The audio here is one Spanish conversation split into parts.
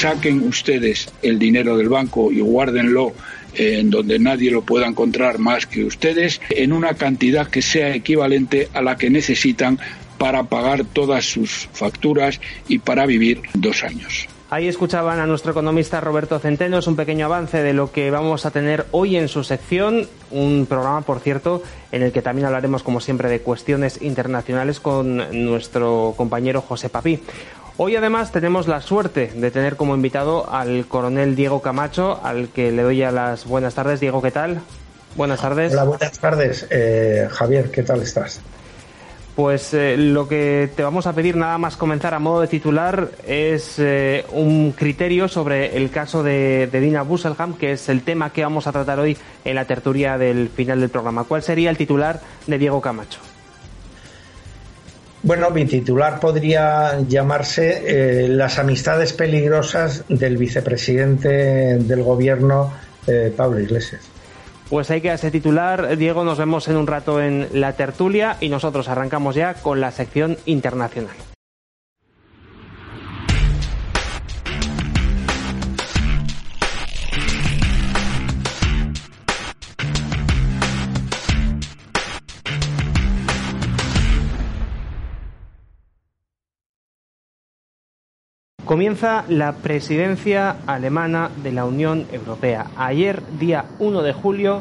Saquen ustedes el dinero del banco y guárdenlo en donde nadie lo pueda encontrar más que ustedes, en una cantidad que sea equivalente a la que necesitan para pagar todas sus facturas y para vivir dos años. Ahí escuchaban a nuestro economista Roberto Centeno, es un pequeño avance de lo que vamos a tener hoy en su sección, un programa, por cierto, en el que también hablaremos, como siempre, de cuestiones internacionales con nuestro compañero José Papí. Hoy además tenemos la suerte de tener como invitado al coronel Diego Camacho, al que le doy a las buenas tardes. Diego, ¿qué tal? Buenas tardes. Hola, buenas tardes. Eh, Javier, ¿qué tal estás? Pues eh, lo que te vamos a pedir nada más comenzar a modo de titular es eh, un criterio sobre el caso de, de, Dina Busselham, que es el tema que vamos a tratar hoy en la tertulia del final del programa. ¿Cuál sería el titular de Diego Camacho? Bueno, mi titular podría llamarse eh, Las amistades peligrosas del vicepresidente del gobierno, eh, Pablo Iglesias. Pues hay que ese titular. Diego, nos vemos en un rato en la tertulia y nosotros arrancamos ya con la sección internacional. Comienza la presidencia alemana de la Unión Europea. Ayer, día 1 de julio,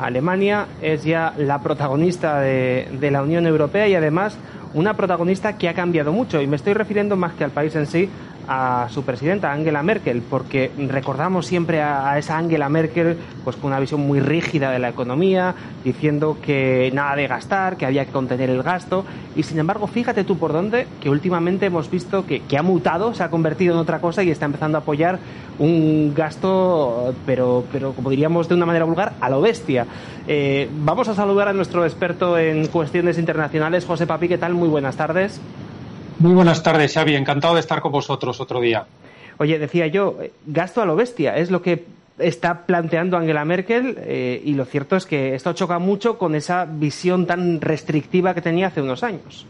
Alemania es ya la protagonista de, de, la Unión Europea y además una protagonista que ha cambiado mucho. Y me estoy refiriendo más que al país en sí, a su presidenta Angela Merkel, porque recordamos siempre a, esa Angela Merkel pues con una visión muy rígida de la economía, diciendo que nada de gastar, que había que contener el gasto, y sin embargo, fíjate tú por dónde, que últimamente hemos visto que, ha mutado, se ha convertido en otra cosa y está empezando a apoyar un gasto, pero, pero como diríamos de una manera vulgar, a lo bestia. Eh, vamos a saludar a nuestro experto en cuestiones internacionales, José Papi, ¿qué tal? Muy buenas tardes. Muy buenas tardes, Xavi. Encantado de estar con vosotros otro día. Oye, decía yo, gasto a lo bestia, es lo que está planteando Angela Merkel eh, y lo cierto es que esto choca mucho con esa visión tan restrictiva que tenía hace unos años.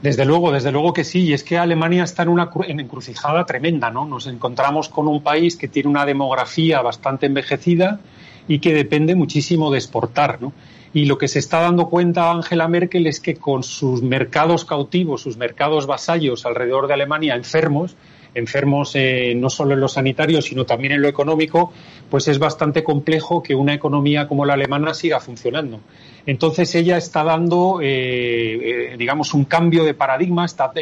Desde luego, desde luego que sí. Y es que Alemania está en una encrucijada tremenda, ¿no? Nos encontramos con un país que tiene una demografía bastante envejecida y que depende muchísimo de exportar, ¿no? Y lo que se está dando cuenta Angela Merkel es que con sus mercados cautivos, sus mercados vasallos alrededor de Alemania enfermos, enfermos eh, no solo en lo sanitario, sino también en lo económico, pues es bastante complejo que una economía como la alemana siga funcionando. Entonces ella está dando, eh, eh, digamos, un cambio de paradigma, está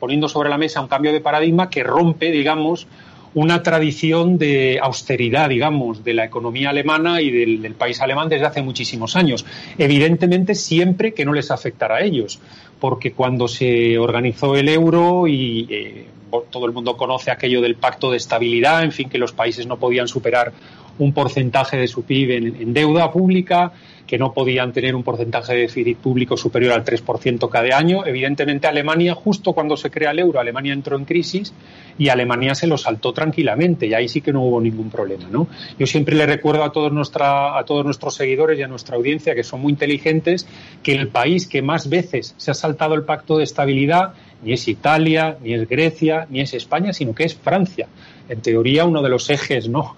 poniendo sobre la mesa un cambio de paradigma que rompe, digamos, una tradición de austeridad, digamos, de la economía alemana y del, país alemán desde hace muchísimos años. Evidentemente, siempre que no les afectara a ellos, porque cuando se organizó el euro y eh, todo el mundo conoce aquello del pacto de estabilidad, en fin, que los países no podían superar un porcentaje de su PIB en deuda pública, que no podían tener un porcentaje de déficit público superior al 3% cada año. Evidentemente, Alemania, justo cuando se crea el euro, Alemania entró en crisis y Alemania se lo saltó tranquilamente y ahí sí que no hubo ningún problema. ¿no? Yo siempre le recuerdo a todos, a todos nuestros seguidores y a nuestra audiencia, que son muy inteligentes, que el país que más veces se ha saltado el pacto de estabilidad ni es Italia, ni es Grecia, ni es España, sino que es Francia. En teoría, uno de los ejes, ¿no?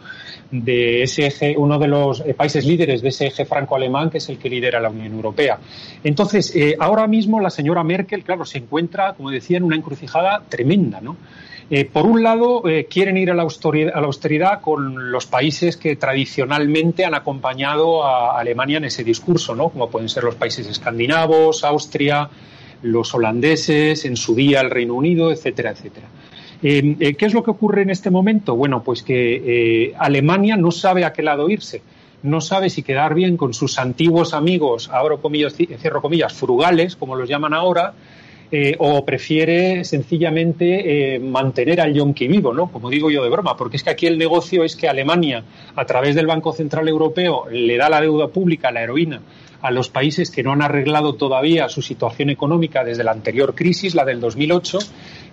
De ese eje, uno de los eh, países líderes de ese eje franco-alemán, que es el que lidera la Unión Europea. Entonces, eh, ahora mismo la señora Merkel, claro, se encuentra, como decía, en una encrucijada tremenda, ¿no? Eh, por un lado, quieren ir a la, austeridad, a la, austeridad, con los países que tradicionalmente han acompañado a Alemania en ese discurso, ¿no? Como pueden ser los países escandinavos, Austria, los holandeses, en su día el Reino Unido, etcétera, etcétera. Eh, eh, ¿Qué es lo que ocurre en este momento? Bueno, pues que eh, Alemania no sabe a qué lado irse. no sabe si quedar bien con sus antiguos amigos, abro comillas, cierro comillas, frugales, como los llaman ahora, eh, o prefiere sencillamente mantener al yonki vivo, ¿no? Como digo yo de broma, porque es que aquí el negocio es que Alemania, a través del Banco Central Europeo, le da la deuda pública, la heroína, a los países que no han arreglado todavía su situación económica desde la anterior crisis, la del 2008,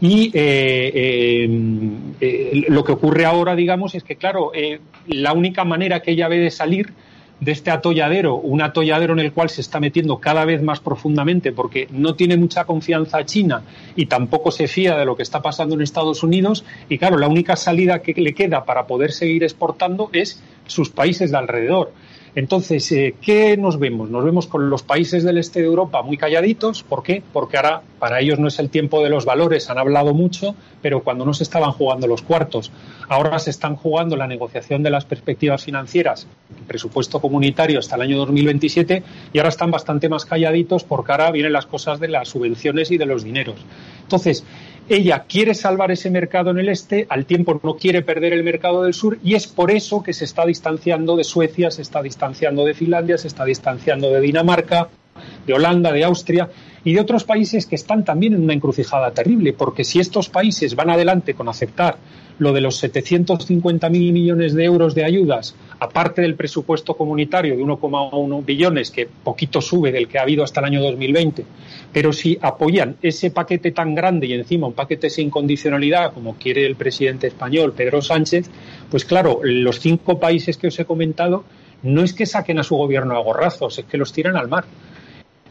y eh, lo que ocurre ahora, digamos, es que, claro, la única manera que ella ve de salir de este atolladero, un atolladero en el cual se está metiendo cada vez más profundamente porque no tiene mucha confianza China y tampoco se fía de lo que está pasando en Estados Unidos y claro, la única salida que le queda para poder seguir exportando es sus países de alrededor. Entonces, eh, ¿qué nos vemos? Nos vemos con los países del este de Europa muy calladitos. ¿Por qué? Porque ahora para ellos no es el tiempo de los valores, han hablado mucho, pero cuando no se estaban jugando los cuartos, ahora se están jugando la negociación de las perspectivas financieras, el presupuesto comunitario hasta el año 2027, y ahora están bastante más calladitos porque ahora vienen las cosas de las subvenciones y de los dineros. Entonces, ella quiere salvar ese mercado en el este, al tiempo no quiere perder el mercado del sur y es por eso que se está distanciando de Suecia, se está distanciando de Finlandia, se está distanciando de Dinamarca, de Holanda, de Austria y de otros países que están también en una encrucijada terrible, porque si estos países van adelante con aceptar lo de los 750.000 millones de euros de ayudas, aparte del presupuesto comunitario de 1,1 billones, que poquito sube del que ha habido hasta el año 2020, pero si apoyan ese paquete tan grande y encima un paquete sin condicionalidad, como quiere el presidente español Pedro Sánchez, pues claro, los cinco países que os he comentado no es que saquen a su gobierno a gorrazos, es que los tiran al mar.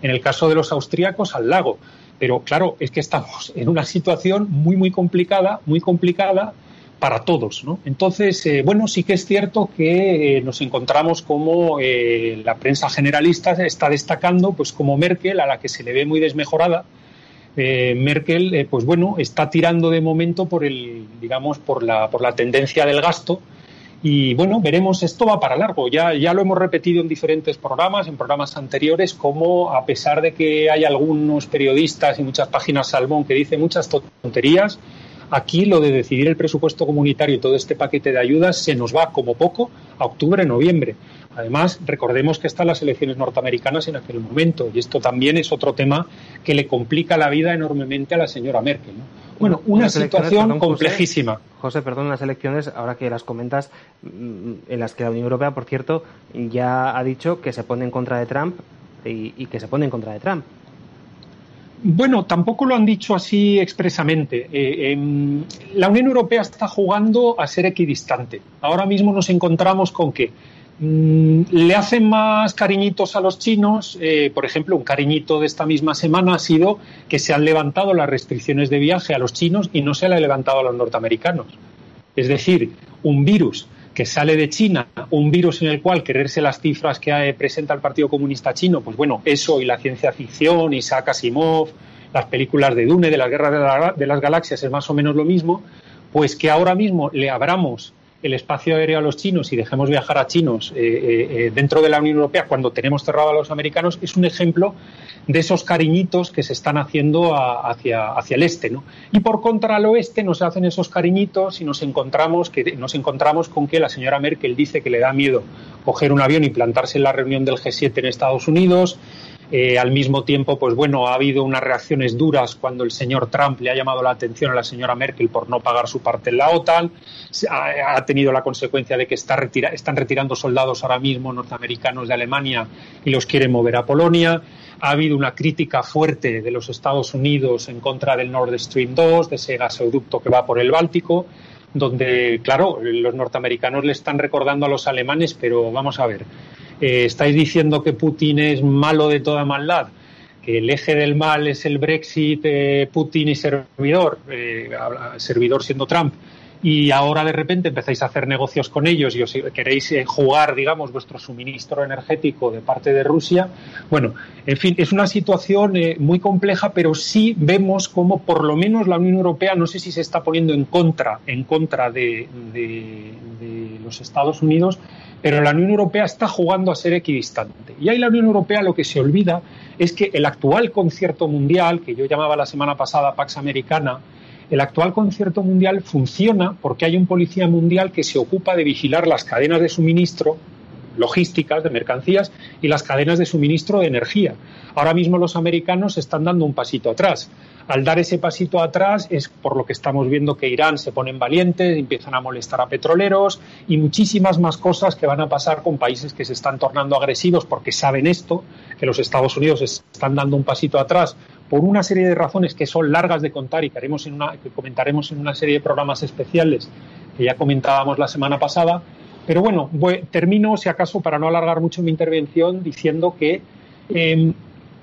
En el caso de los austríacos, al lago. Pero claro, es que estamos en una situación muy, muy complicada, muy complicada para todos. ¿no? Entonces, eh, bueno, sí que es cierto que eh, nos encontramos como eh, la prensa generalista está destacando, pues como Merkel, a la que se le ve muy desmejorada, Merkel, pues bueno, está tirando de momento por el, digamos, por la, por la tendencia del gasto. Y bueno, veremos, esto va para largo. Ya, ya lo hemos repetido en diferentes programas, en programas anteriores, como a pesar de que hay algunos periodistas y muchas páginas salmón que dicen muchas tonterías, Aquí lo de decidir el presupuesto comunitario y todo este paquete de ayudas se nos va como poco a octubre, noviembre. Además, recordemos que están las elecciones norteamericanas en aquel momento y esto también es otro tema que le complica la vida enormemente a la señora Merkel. Bueno, una situación complejísima. José, perdón, las elecciones, ahora que las comentas, mm, en las que la Unión Europea, por cierto, ya ha dicho que se pone en contra de Trump y, y que se pone en contra de Trump. Bueno, tampoco lo han dicho así expresamente. Eh, em, la Unión Europea está jugando a ser equidistante. Ahora mismo nos encontramos con que le hacen más cariñitos a los chinos. Eh, por ejemplo, un cariñito de esta misma semana ha sido que se han levantado las restricciones de viaje a los chinos y no se le ha levantado a los norteamericanos. Es decir, un virus que sale de China, un virus en el cual quererse las cifras que eh, presenta el Partido Comunista Chino, pues bueno, eso y la ciencia ficción, Isaac Asimov, las películas de Dune, de las guerras de, las galaxias, es más o menos lo mismo, pues que ahora mismo le abramos el espacio aéreo a los chinos y dejemos viajar a chinos eh, eh, dentro de la Unión Europea cuando tenemos cerrado a los americanos es un ejemplo de esos cariñitos que se están haciendo hacia, hacia el este. ¿no? Y por contra al oeste nos hacen esos cariñitos y nos encontramos, que, nos encontramos con que la señora Merkel dice que le da miedo coger un avión y plantarse en la reunión del G7 en Estados Unidos. Eh, al mismo tiempo, pues bueno, ha habido unas reacciones duras cuando el señor Trump le ha llamado la atención a la señora Merkel por no pagar su parte en la OTAN. Ha, tenido la consecuencia de que está están retirando soldados ahora mismo norteamericanos de Alemania y los quieren mover a Polonia ha habido una crítica fuerte de los Estados Unidos en contra del Nord Stream 2, de ese gasoducto que va por el Báltico, donde, claro, los norteamericanos le están recordando a los alemanes, pero vamos a ver, eh, ¿estáis diciendo que Putin es malo de toda maldad? que el eje del mal es el Brexit, eh, Putin y servidor, eh, servidor siendo Trump, y ahora de repente empezáis a hacer negocios con ellos y os queréis eh, jugar, digamos, vuestro suministro energético de parte de Rusia. Bueno, en fin, es una situación eh, muy compleja, pero sí vemos como por lo menos la Unión Europea, no sé si se está poniendo en contra, en contra de, de los Estados Unidos, pero la Unión Europea está jugando a ser equidistante. Y ahí la Unión Europea lo que se olvida es que el actual concierto mundial, que yo llamaba la semana pasada Pax Americana, el actual concierto mundial funciona porque hay un policía mundial que se ocupa de vigilar las cadenas de suministro logísticas, de mercancías y las cadenas de suministro de energía. Ahora mismo los americanos están dando un pasito atrás. Al dar ese pasito atrás es por lo que estamos viendo que Irán se ponen valientes, empiezan a molestar a petroleros y muchísimas más cosas que van a pasar con países que se están tornando agresivos porque saben esto, que los Estados Unidos están dando un pasito atrás por una serie de razones que son largas de contar y que, haremos en una, que comentaremos en una serie de programas especiales que ya comentábamos la semana pasada. Pero bueno, termino, si acaso, para no alargar mucho mi intervención, diciendo que em,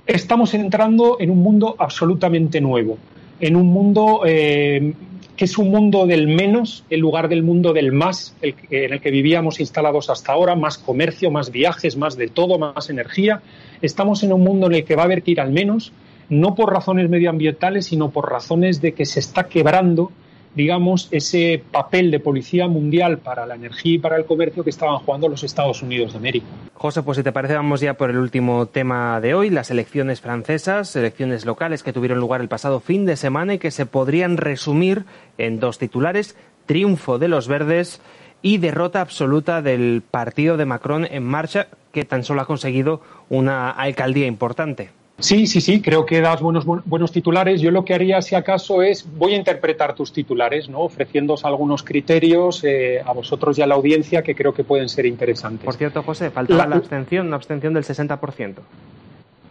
estamos entrando en un mundo absolutamente nuevo, en un mundo em, que es un mundo del menos en lugar del mundo del más, en el que vivíamos instalados hasta ahora, más comercio, más viajes, más de todo, más energía. Estamos en un mundo en el que va a haber que ir al menos, no por razones medioambientales, sino por razones de que se está quebrando, digamos, ese papel de policía mundial para la energía y para el comercio que estaban jugando los Estados Unidos de América. José, pues si te parece, vamos ya por el último tema de hoy, las elecciones francesas, elecciones locales que tuvieron lugar el pasado fin de semana y que se podrían resumir en dos titulares, triunfo de los verdes y derrota absoluta del partido de Macron en marcha, que tan solo ha conseguido una alcaldía importante. Sí, sí, sí, creo que das buenos, buenos titulares. Yo lo que haría, si acaso, es voy a interpretar tus titulares, ¿no? ofreciéndoos algunos criterios eh, a vosotros y a la audiencia que creo que pueden ser interesantes. Por cierto, José, faltaba la, abstención, una abstención del 60%.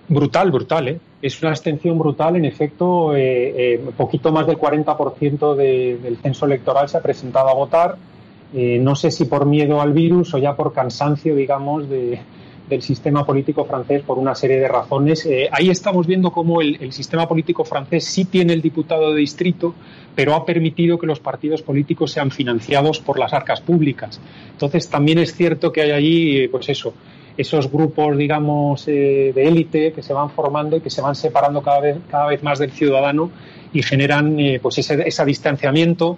Brutal, brutal, ¿eh? Es una abstención brutal, en efecto, eh, eh poquito más del 40% del censo electoral se ha presentado a votar. Eh, no sé si por miedo al virus o ya por cansancio, digamos, de, del sistema político francés por una serie de razones. Eh, ahí estamos viendo cómo el, sistema político francés sí tiene el diputado de distrito, pero ha permitido que los partidos políticos sean financiados por las arcas públicas. Entonces, también es cierto que hay allí, eh, pues eso, esos grupos, digamos, eh, de élite que se van formando y que se van separando cada vez, cada vez más del ciudadano y generan, pues ese, ese distanciamiento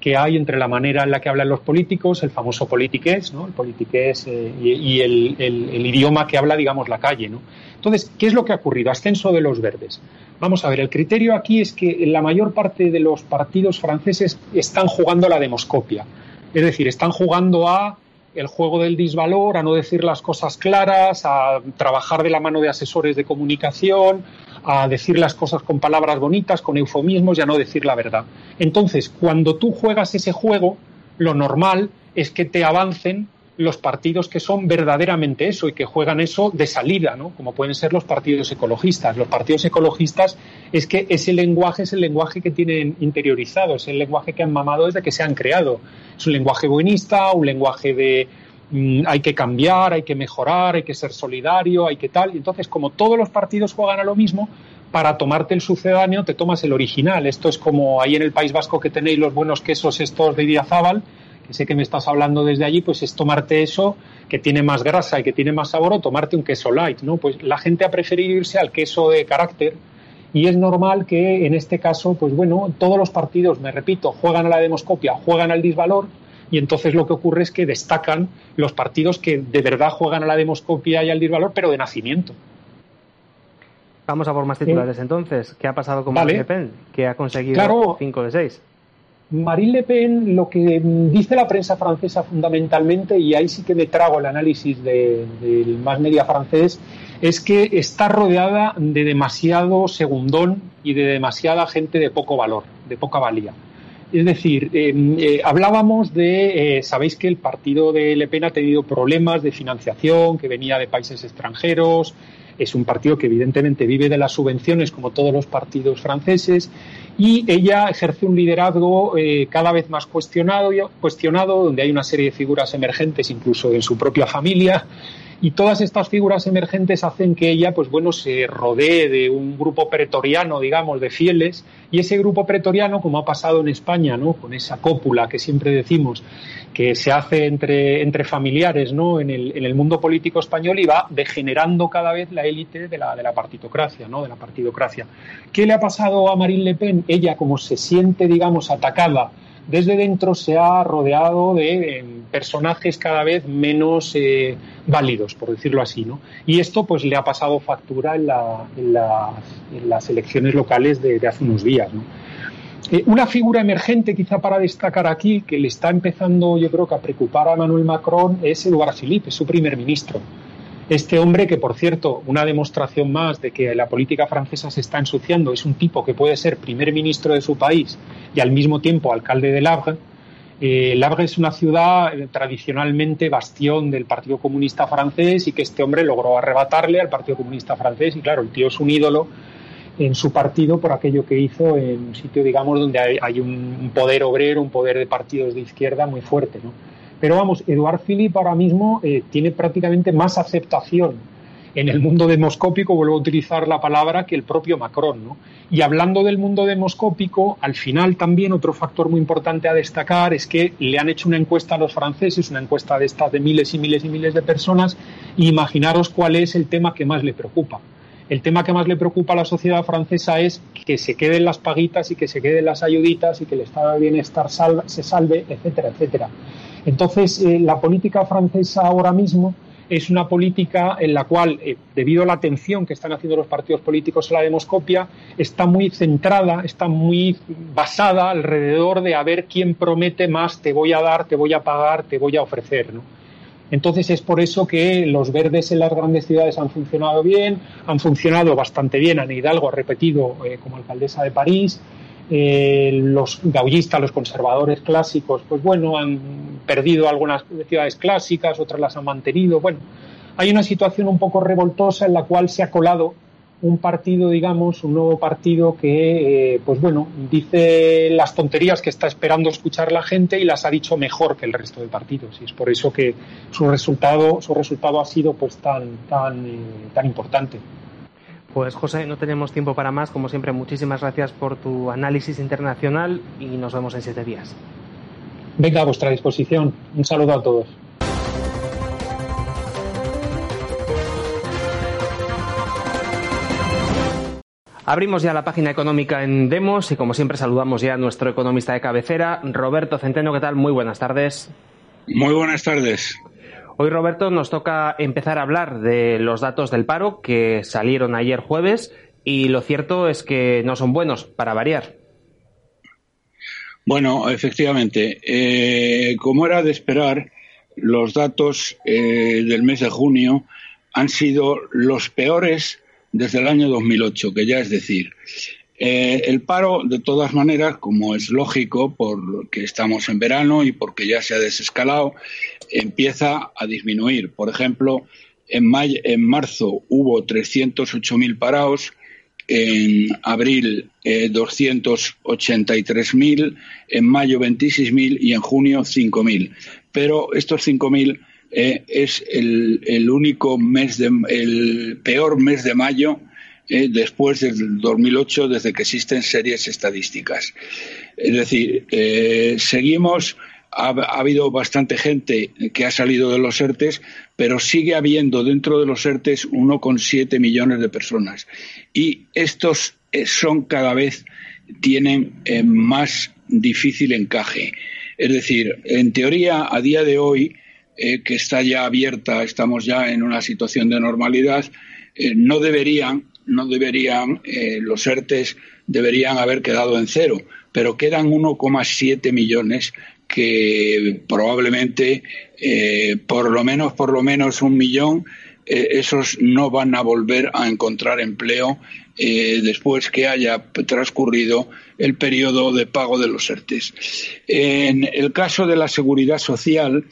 que hay entre la manera en la que hablan los políticos, el famoso politiqués, ¿no? el politiqués eh, y, el, idioma que habla, digamos, la calle. ¿no? Entonces, ¿qué es lo que ha ocurrido? Ascenso de los verdes. Vamos a ver, el criterio aquí es que la mayor parte de los partidos franceses están jugando a la demoscopia. Es decir, están jugando a el juego del disvalor, a no decir las cosas claras, a trabajar de la mano de asesores de comunicación, a decir las cosas con palabras bonitas, con eufemismos y a no decir la verdad. Entonces, cuando tú juegas ese juego, lo normal es que te avancen los partidos que son verdaderamente eso y que juegan eso de salida, ¿no? Como pueden ser los partidos ecologistas. Los partidos ecologistas es que ese lenguaje es el lenguaje que tienen interiorizado, es el lenguaje que han mamado desde que se han creado. Es un lenguaje buenista, un lenguaje de mm, hay que cambiar, hay que mejorar, hay que ser solidario, hay que tal. Y entonces, como todos los partidos juegan a lo mismo, para tomarte el sucedáneo te tomas el original. Esto es como ahí en el País Vasco que tenéis los buenos quesos estos de Idiazábal, que sé que me estás hablando desde allí, pues es tomarte eso que tiene más grasa y que tiene más sabor o tomarte un queso light, ¿no? Pues la gente ha preferido irse al queso de carácter y es normal que en este caso, pues bueno, todos los partidos, me repito, juegan a la demoscopia, juegan al disvalor y entonces lo que ocurre es que destacan los partidos que de verdad juegan a la demoscopia y al disvalor, pero de nacimiento. Vamos a por más titulares entonces. ¿Qué ha pasado con Marine Le Pen? Que ha conseguido 5 de 6. Marine Le Pen, lo que dice la prensa francesa fundamentalmente, y ahí sí que me trago el análisis del más media francés, es que está rodeada de demasiado segundón y de demasiada gente de poco valor, de poca valía. Es decir, em, eh, hablábamos de, eh, sabéis que el partido de Le Pen ha tenido problemas de financiación, que venía de países extranjeros, es un partido que evidentemente vive de las subvenciones como todos los partidos franceses y ella ejerce un liderazgo eh, cada vez más cuestionado, cuestionado, donde hay una serie de figuras emergentes incluso en su propia familia y todas estas figuras emergentes hacen que ella, pues bueno, se rodee de un grupo pretoriano, digamos, de fieles, y ese grupo pretoriano, como ha pasado en España, ¿no? Con esa cópula que siempre decimos que se hace entre, entre familiares, ¿no? En el, en el mundo político español y va degenerando cada vez la élite de la, de la partitocracia, ¿no? De la partidocracia. ¿Qué le ha pasado a Marine Le Pen? Ella, como se siente, digamos, atacada desde dentro se ha rodeado de personajes cada vez menos eh, válidos, por decirlo así, ¿no? Y esto pues le ha pasado factura en, las elecciones locales de, hace unos días. Eh, una figura emergente quizá para destacar aquí, que le está empezando yo creo que a preocupar a Manuel Macron, es Edouard Philippe, su primer ministro. Este hombre, que por cierto, una demostración más de que la política francesa se está ensuciando, es un tipo que puede ser primer ministro de su país y al mismo tiempo alcalde de Havre. Eh, es una ciudad eh, tradicionalmente bastión del Partido Comunista francés y que este hombre logró arrebatarle al Partido Comunista francés y claro, el tío es un ídolo en su partido por aquello que hizo en un sitio, digamos, donde hay, un poder obrero, un poder de partidos de izquierda muy fuerte, ¿no? Pero vamos, Eduard Philippe ahora mismo eh, tiene prácticamente más aceptación en el mundo demoscópico, vuelvo a utilizar la palabra, que el propio Macron. ¿no? Y hablando del mundo demoscópico, al final también otro factor muy importante a destacar es que le han hecho una encuesta a los franceses, una encuesta de estas de miles y miles y miles de personas, y imaginaros cuál es el tema que más le preocupa. El tema que más le preocupa a la sociedad francesa es que se queden las paguitas y que se queden las ayuditas y que el estado de bienestar se salve, etcétera, etcétera. Entonces, eh, la política francesa ahora mismo es una política en la cual, eh, debido a la atención que están haciendo los partidos políticos a la demoscopia, está muy centrada, está muy basada alrededor de a ver quién promete más, te voy a dar, te voy a pagar, te voy a ofrecer. Entonces es por eso que los verdes en las grandes ciudades han funcionado bien, han funcionado bastante bien. Ana Hidalgo ha repetido eh, como alcaldesa de París, eh, los gaullistas, los conservadores clásicos, pues bueno, han perdido algunas ciudades clásicas, otras las han mantenido. Bueno, hay una situación un poco revoltosa en la cual se ha colado un partido, digamos, un nuevo partido que, eh, pues bueno, dice las tonterías que está esperando escuchar la gente y las ha dicho mejor que el resto de partidos. Y es por eso que su resultado, su resultado ha sido pues tan, tan, eh, tan importante. Pues José, no tenemos tiempo para más. Como siempre, muchísimas gracias por tu análisis internacional y nos vemos en siete días. Venga, a vuestra disposición. Un saludo a todos. Abrimos ya la página económica en Demos y como siempre saludamos ya a nuestro economista de cabecera, Roberto Centeno. ¿Qué tal? Muy buenas tardes. Muy buenas tardes. Hoy, Roberto, nos toca empezar a hablar de los datos del paro que salieron ayer jueves y lo cierto es que no son buenos, para variar. Bueno, efectivamente, eh, como era de esperar, los datos eh, del mes de junio han sido los peores desde el año 2008, que ya es decir, eh, el paro, de todas maneras, como es lógico, porque estamos en verano y porque ya se ha desescalado, empieza a disminuir. Por ejemplo, en, en marzo hubo 308.000 parados, en abril 283.000, eh, en mayo 26.000 y en junio 5.000. Pero estos 5.000 eh, es el, el, único mes, de, el peor mes de mayo eh, después del 2008, desde que existen series estadísticas. Es decir, eh, seguimos. Ha, habido bastante gente que ha salido de los ERTES, pero sigue habiendo dentro de los ERTES 1,7 millones de personas. Y estos eh, son cada vez tienen más difícil encaje. Es decir, en teoría, a día de hoy, que está ya abierta, estamos ya en una situación de normalidad, no deberían no deberían, eh, los ERTES deberían haber quedado en cero, pero quedan 1,7 millones que probablemente eh, por lo menos, por lo menos un millón, eh, esos no van a volver a encontrar empleo después que haya transcurrido el periodo de pago de los ERTES. En el caso de la seguridad social,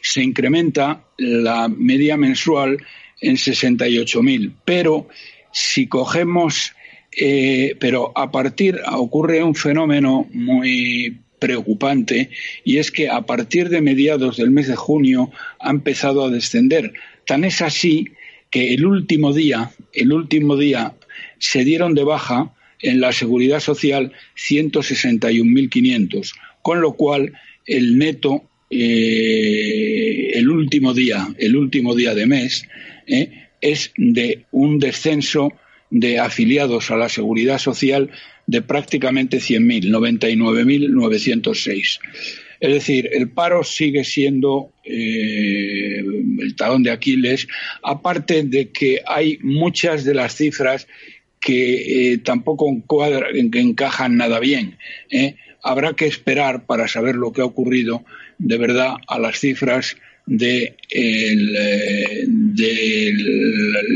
se incrementa la media mensual en 68.000, pero si cogemos, eh, pero a partir ocurre un fenómeno muy preocupante y es que a partir de mediados del mes de junio ha empezado a descender. Tan es así que el último día, el último día se dieron de baja en la seguridad social 161.500, con lo cual el neto eh, el último día, el último día de mes, eh, es de un descenso de afiliados a la seguridad social de prácticamente 100.000, 99.906. Es decir, el paro sigue siendo eh, el talón de Aquiles, aparte de que hay muchas de las cifras que tampoco encajan nada bien. Habrá que esperar para saber lo que ha ocurrido de verdad a las cifras de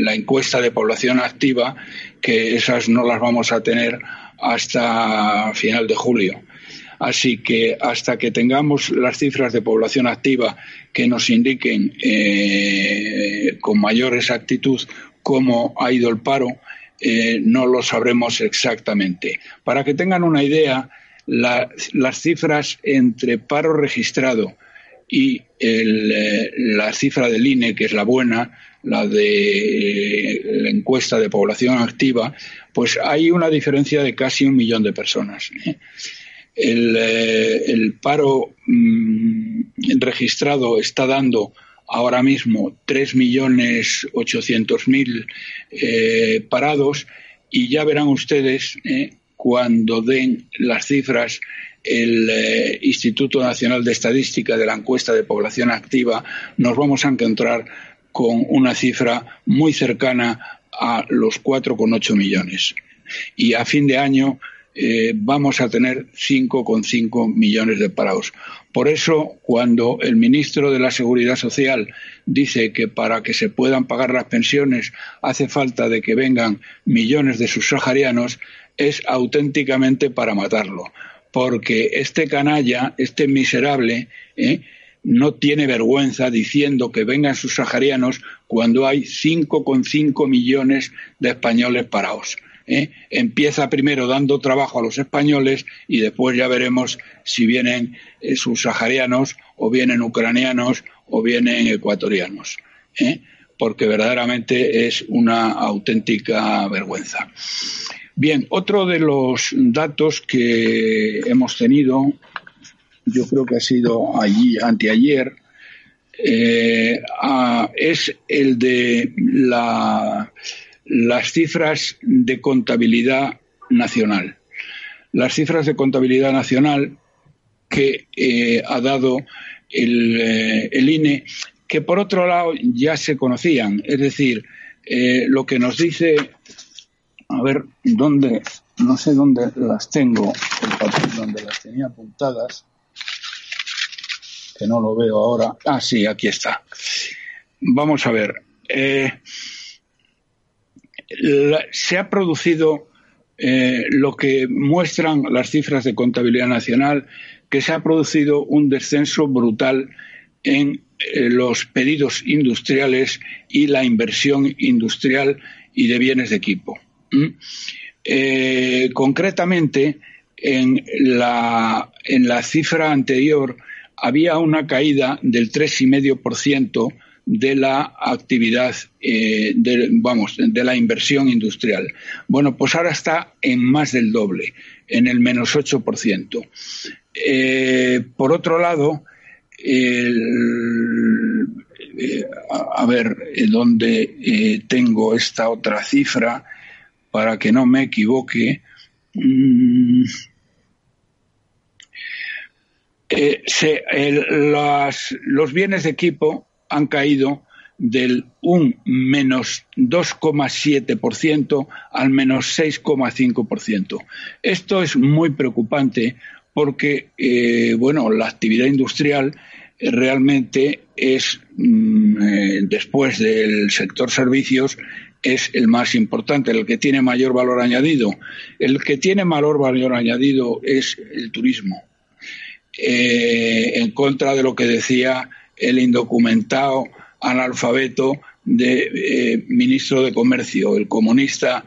la encuesta de población activa, que esas no las vamos a tener hasta final de julio. Así que hasta que tengamos las cifras de población activa que nos indiquen eh, con mayor exactitud cómo ha ido el paro, eh, no lo sabremos exactamente. Para que tengan una idea, las cifras entre paro registrado y eh, la cifra del INE, que es la buena, la de la encuesta de población activa, pues hay una diferencia de casi un millón de personas. ¿eh? Eh, el, paro mm, registrado está dando ahora mismo 3.800.000 parados y ya verán ustedes cuando den las cifras el eh, Instituto Nacional de Estadística de la encuesta de población activa, nos vamos a encontrar con una cifra muy cercana a los 4,8 millones. Y a fin de año eh, vamos a tener 5,5 millones de parados. Por eso, cuando el ministro de la Seguridad Social dice que para que se puedan pagar las pensiones hace falta de que vengan millones de subsaharianos, es auténticamente para matarlo porque este canalla, este miserable, ¿eh? No tiene vergüenza diciendo que vengan sus saharianos cuando hay 5,5 millones de españoles parados. ¿eh? Empieza primero dando trabajo a los españoles y después ya veremos si vienen eh, sus saharianos o vienen ucranianos o vienen ecuatorianos. Porque verdaderamente es una auténtica vergüenza. Bien, otro de los datos que hemos tenido, yo creo que ha sido allí, anteayer, eh, es el de las cifras de contabilidad nacional. Las cifras de contabilidad nacional que eh, ha dado el, eh, el, INE, que por otro lado ya se conocían. Es decir, lo que nos dice a ver dónde, no sé dónde las tengo, el papel donde las tenía apuntadas, que no lo veo ahora. Ah, sí, aquí está. Vamos a ver. Eh, se ha producido eh, lo que muestran las cifras de contabilidad nacional, que se ha producido un descenso brutal en eh, los pedidos industriales y la inversión industrial y de bienes de equipo. Concretamente, en la, en la cifra anterior había una caída del 3,5% de la actividad, eh, de, vamos, de la inversión industrial. Bueno, pues ahora está en más del doble, en el menos 8%. Eh, por otro lado, a, ver, ¿dónde tengo esta otra cifra? para que no me equivoque, mm, eh, los bienes de equipo han caído del un menos 2,7% al menos 6,5%. Esto es muy preocupante porque, eh, bueno, la actividad industrial realmente es, mm, eh, después del sector servicios, es el más importante, el que tiene mayor valor añadido. El que tiene mayor valor añadido es el turismo. Eh, en contra de lo que decía el indocumentado analfabeto de eh, ministro de Comercio, el comunista,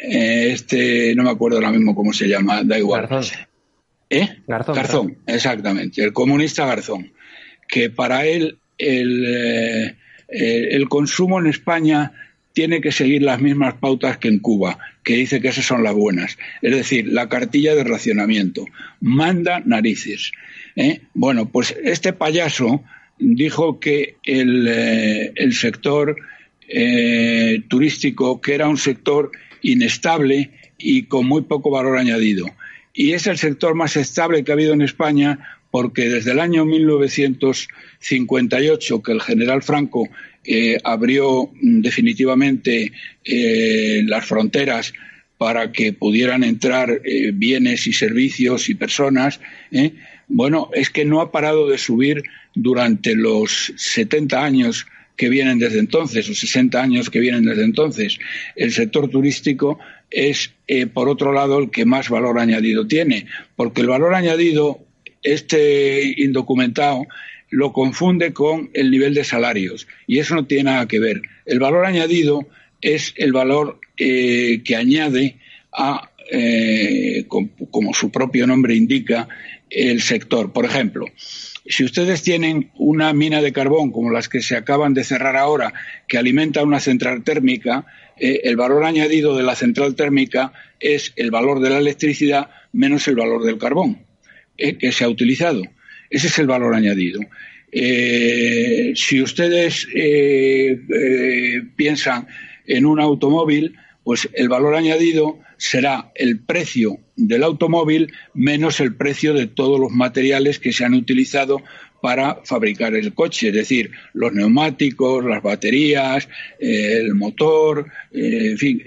eh, este, no me acuerdo ahora mismo cómo se llama, da igual. Garzón. ¿Eh? Garzón, Garzón, exactamente, el comunista Garzón, que para él el, el consumo en España tiene que seguir las mismas pautas que en Cuba, que dice que esas son las buenas. Es decir, la cartilla de racionamiento. Manda narices. ¿eh? Bueno, pues este payaso dijo que el, eh, sector eh, turístico, que era un sector inestable y con muy poco valor añadido. Y es el sector más estable que ha habido en España porque desde el año 1958, que el general Franco eh, abrió mm, definitivamente eh, las fronteras para que pudieran entrar eh, bienes y servicios y personas, bueno, es que no ha parado de subir durante los 70 años que vienen desde entonces, o 60 años que vienen desde entonces. El sector turístico es, por otro lado, el que más valor añadido tiene, porque el valor añadido, este indocumentado, lo confunde con el nivel de salarios, y eso no tiene nada que ver. El valor añadido es el valor eh, que añade a, eh, como su propio nombre indica, el sector. Por ejemplo, si ustedes tienen una mina de carbón como las que se acaban de cerrar ahora, que alimenta una central térmica, eh, el valor añadido de la central térmica es el valor de la electricidad menos el valor del carbón eh, que se ha utilizado. Ese es el valor añadido. Eh, si ustedes piensan en un automóvil, pues el valor añadido será el precio del automóvil menos el precio de todos los materiales que se han utilizado para fabricar el coche, es decir, los neumáticos, las baterías, el motor, eh, en fin,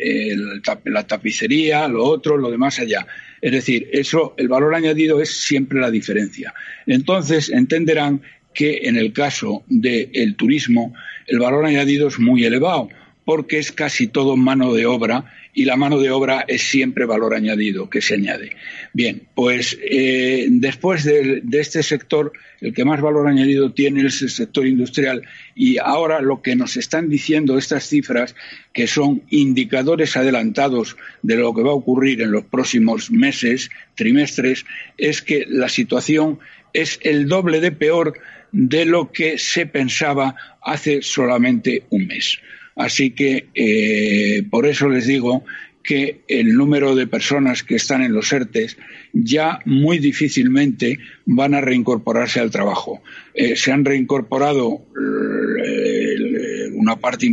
la tapicería, lo otro, lo demás allá. Es decir, eso, el valor añadido es siempre la diferencia. Entonces, entenderán que en el caso del turismo, el valor añadido es muy elevado porque es casi todo mano de obra y la mano de obra es siempre valor añadido que se añade. Bien, pues eh, después de, este sector, el que más valor añadido tiene es el sector industrial y ahora lo que nos están diciendo estas cifras, que son indicadores adelantados de lo que va a ocurrir en los próximos meses, trimestres, es que la situación es el doble de peor de lo que se pensaba hace solamente un mes. Así que eh, por eso les digo que el número de personas que están en los ERTES ya muy difícilmente van a reincorporarse al trabajo. Eh, se han reincorporado eh, una parte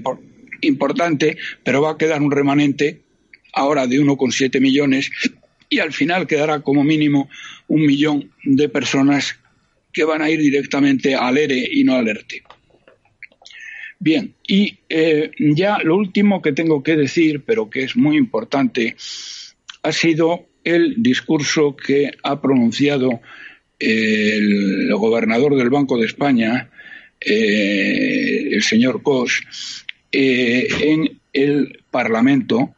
importante, pero va a quedar un remanente ahora de 1,7 millones y al final quedará como mínimo un millón de personas que van a ir directamente al ERE y no al ERTE. Bien, y eh, ya lo último que tengo que decir, pero que es muy importante, ha sido el discurso que ha pronunciado el gobernador del Banco de España, eh, el señor Cos, eh, en el Parlamento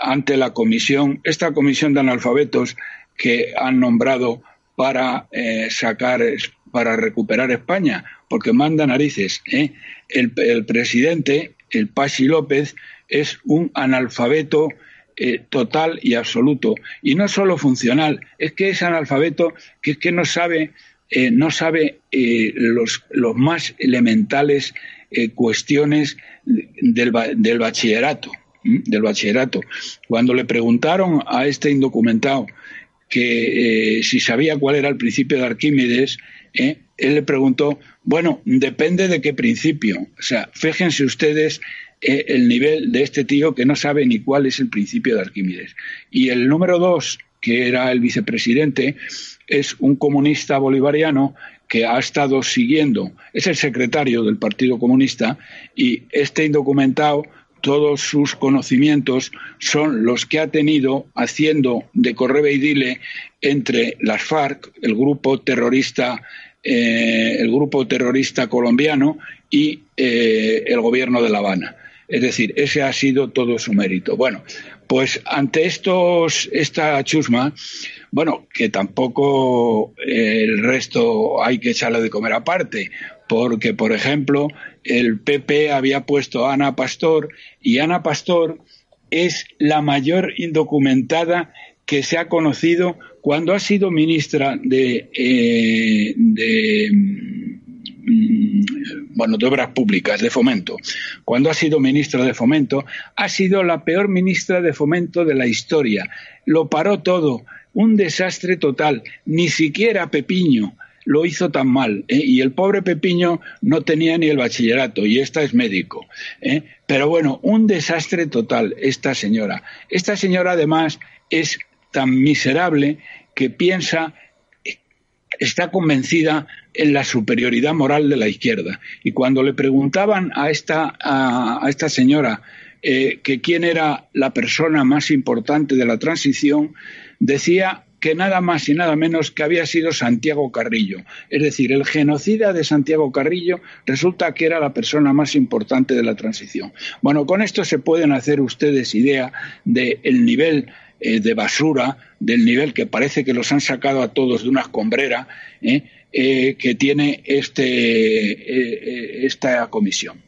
ante la comisión, esta comisión de analfabetos que han nombrado para sacar, para recuperar España, porque manda narices. ¿eh? El, presidente, el Pasi López, es un analfabeto eh, total y absoluto. Y no solo funcional, es que es analfabeto que, que no sabe, eh, no sabe los, los, más elementales cuestiones del, del bachillerato. Del bachillerato. Cuando le preguntaron a este indocumentado que si sabía cuál era el principio de Arquímedes, él le preguntó bueno, depende de qué principio. O sea, fíjense ustedes eh, el nivel de este tío que no sabe ni cuál es el principio de Arquímedes. Y el número dos, que era el vicepresidente, es un comunista bolivariano que ha estado siguiendo, es el secretario del Partido Comunista y este indocumentado todos sus conocimientos son los que ha tenido haciendo de correve y dile entre las FARC, el grupo terrorista eh, el grupo terrorista colombiano y eh, el gobierno de La Habana. Es decir, ese ha sido todo su mérito. Bueno, pues ante estos, esta chusma, bueno, que tampoco eh, el resto hay que echarle de comer aparte, porque, por ejemplo, el PP había puesto a Ana Pastor y Ana Pastor es la mayor indocumentada que se ha conocido cuando ha sido ministra de, eh, mm, bueno, de Obras Públicas, de Fomento, cuando ha sido ministra de Fomento, ha sido la peor ministra de Fomento de la historia. Lo paró todo, un desastre total. Ni siquiera Pepiño lo hizo tan mal. ¿eh? Y el pobre Pepiño no tenía ni el bachillerato y esta es médico. ¿eh? Pero bueno, un desastre total esta señora. Esta señora además es tan miserable que piensa está convencida en la superioridad moral de la izquierda. Y cuando le preguntaban a esta, a, esta señora eh, que quién era la persona más importante de la transición, decía que nada más y nada menos que había sido Santiago Carrillo. Es decir, el genocida de Santiago Carrillo resulta que era la persona más importante de la transición. Bueno, con esto se pueden hacer ustedes idea del nivel eh, de basura, del nivel que parece que los han sacado a todos de una escombrera, eh, eh, que tiene este, esta comisión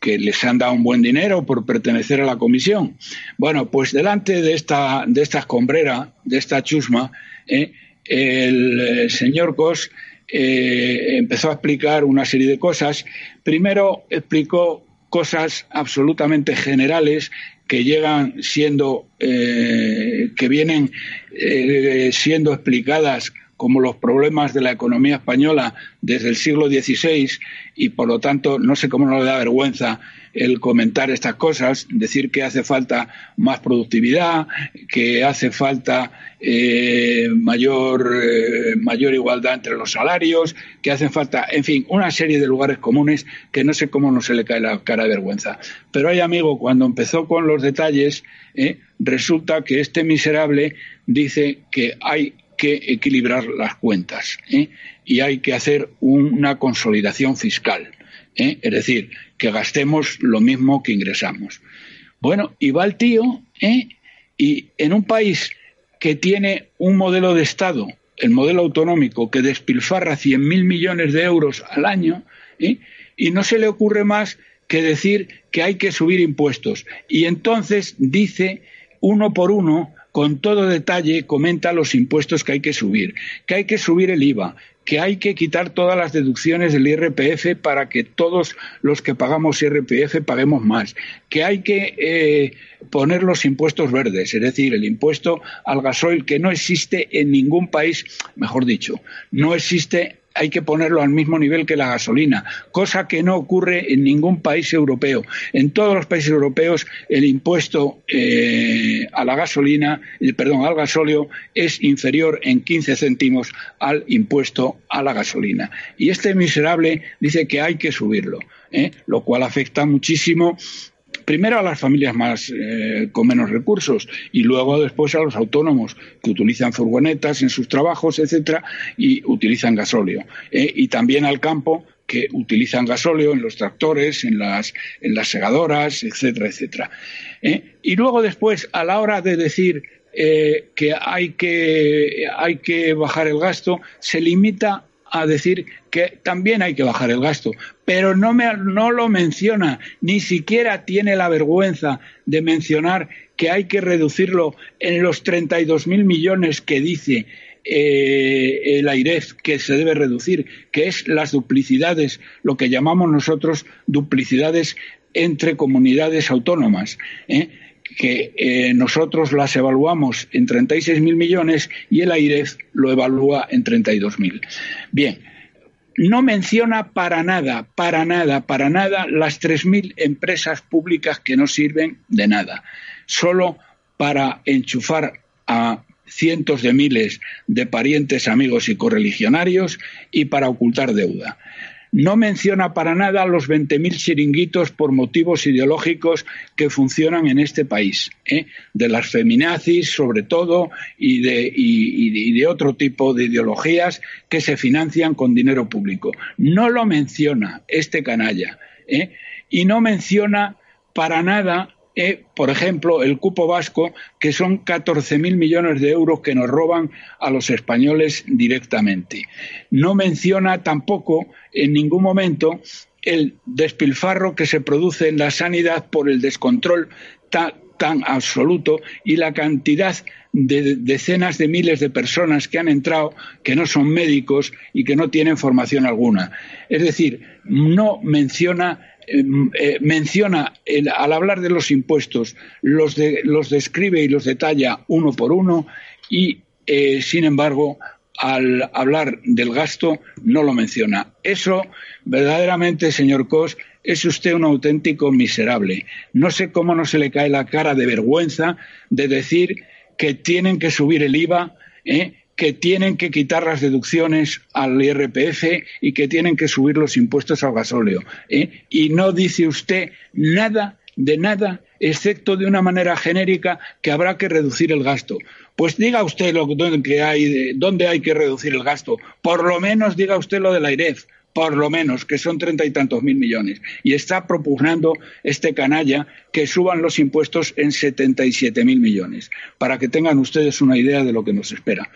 que les han dado un buen dinero por pertenecer a la comisión. Bueno, pues delante de esta, de esta escombrera, de esta chusma, eh, el eh, señor Cos eh, empezó a explicar una serie de cosas. Primero explicó cosas absolutamente generales que llegan siendo, que vienen siendo explicadas como los problemas de la economía española desde el siglo XVI y por lo tanto no sé cómo no le da vergüenza el comentar estas cosas, decir que hace falta más productividad, que hace falta eh, mayor, eh, mayor igualdad entre los salarios, que hace falta, en fin, una serie de lugares comunes que no sé cómo no se le cae la cara de vergüenza. Pero hay amigo, cuando empezó con los detalles, eh, resulta que este miserable dice que hay que equilibrar las cuentas ¿eh? y hay que hacer una consolidación fiscal. ¿eh? Es decir, que gastemos lo mismo que ingresamos. Bueno, y va el tío ¿eh? y en un país que tiene un modelo de Estado, el modelo autonómico, que despilfarra 100.000 millones de euros al año, y no se le ocurre más que decir que hay que subir impuestos. Y entonces dice uno por uno con todo detalle comenta los impuestos que hay que subir, que hay que subir el IVA, que hay que quitar todas las deducciones del IRPF para que todos los que pagamos IRPF paguemos más, que hay que eh, poner los impuestos verdes, es decir, el impuesto al gasoil que no existe en ningún país, mejor dicho, no existe hay que ponerlo al mismo nivel que la gasolina, cosa que no ocurre en ningún país europeo. En todos los países europeos el impuesto eh, a la gasolina, eh, perdón, al gasóleo es inferior en 15 céntimos al impuesto a la gasolina. Y este miserable dice que hay que subirlo, ¿eh? lo cual afecta muchísimo primero a las familias más eh, con menos recursos y luego después a los autónomos que utilizan furgonetas en sus trabajos, etcétera, y utilizan gasóleo. Eh, y también al campo que utilizan gasóleo en los tractores, en las, en las segadoras, etcétera, etcétera. Eh, y luego después, a la hora de decir que hay que hay que bajar el gasto, se limita a decir que también hay que bajar el gasto, pero no, me, no lo menciona, ni siquiera tiene la vergüenza de mencionar que hay que reducirlo en los 32.000 millones que dice eh, el AIREF que se debe reducir, que es las duplicidades, lo que llamamos nosotros duplicidades entre comunidades autónomas. ¿eh? Que eh, nosotros las evaluamos en 36.000 millones y el AIREF lo evalúa en 32.000. Bien, no menciona para nada, para nada, para nada las 3.000 empresas públicas que no sirven de nada, solo para enchufar a cientos de miles de parientes, amigos y correligionarios y para ocultar deuda. No menciona para nada los 20.000 chiringuitos por motivos ideológicos que funcionan en este país, ¿eh? de las feminazis sobre todo y de, otro tipo de ideologías que se financian con dinero público. No lo menciona este canalla ¿eh? y no menciona para nada por ejemplo, el cupo vasco, que son 14.000 millones de euros que nos roban a los españoles directamente. No menciona tampoco en ningún momento el despilfarro que se produce en la sanidad por el descontrol tan absoluto y la cantidad de decenas de miles de personas que han entrado que no son médicos y que no tienen formación alguna. Es decir, no menciona eh, menciona al hablar de los impuestos, los, los describe y los detalla uno por uno y, eh, sin embargo, al hablar del gasto no lo menciona. Eso, verdaderamente, señor Cos, es usted un auténtico miserable. No sé cómo no se le cae la cara de vergüenza de decir que tienen que subir el IVA, ¿eh? Que tienen que quitar las deducciones al IRPF y que tienen que subir los impuestos al gasóleo. ¿eh? Y no dice usted nada de nada excepto de una manera genérica que habrá que reducir el gasto. Pues diga usted que hay, dónde hay que reducir el gasto. Por lo menos diga usted lo de la IREF por lo menos, que son treinta y tantos mil millones. Y está propugnando este canalla que suban los impuestos en setenta y siete mil millones, para que tengan ustedes una idea de lo que nos espera.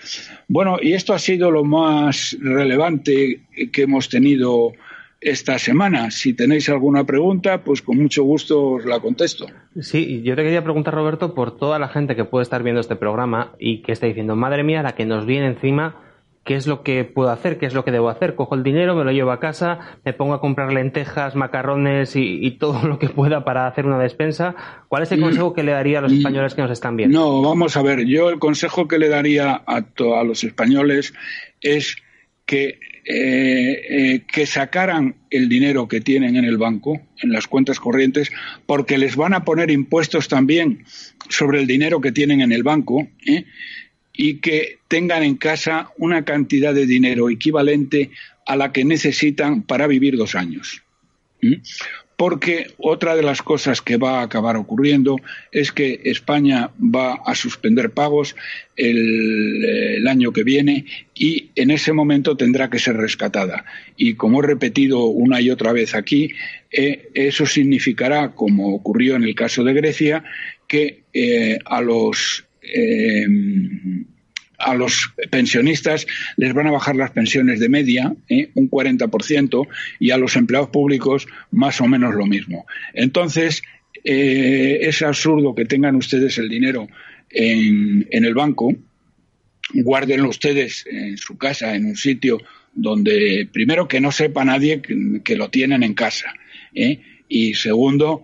Bueno, y esto ha sido lo más relevante que hemos tenido esta semana. Si tenéis alguna pregunta, pues con mucho gusto os la contesto. Sí, yo te quería preguntar, Roberto, por toda la gente que puede estar viendo este programa y que está diciendo, madre mía, la que nos viene encima qué es lo que puedo hacer, qué es lo que debo hacer. Cojo el dinero, me lo llevo a casa, me pongo a comprar lentejas, macarrones y, todo lo que pueda para hacer una despensa. ¿Cuál es el consejo que le daría a los españoles que nos están viendo? No, vamos a ver, yo el consejo que le daría a, a los españoles es que, eh, eh, que sacaran el dinero que tienen en el banco, en las cuentas corrientes, porque les van a poner impuestos también sobre el dinero que tienen en el banco. ¿eh? Y que tengan en casa una cantidad de dinero equivalente a la que necesitan para vivir dos años. ¿Mm? Porque otra de las cosas que va a acabar ocurriendo es que España va a suspender pagos el, año que viene y en ese momento tendrá que ser rescatada. Y como he repetido una y otra vez aquí, eh, eso significará, como ocurrió en el caso de Grecia, que eh, a los eh, a los pensionistas les van a bajar las pensiones de media ¿eh? un 40% y a los empleados públicos más o menos lo mismo. Entonces, eh, es absurdo que tengan ustedes el dinero en, el banco, guárdenlo ustedes en su casa, en un sitio donde, primero, que no sepa nadie que, lo tienen en casa. Y segundo,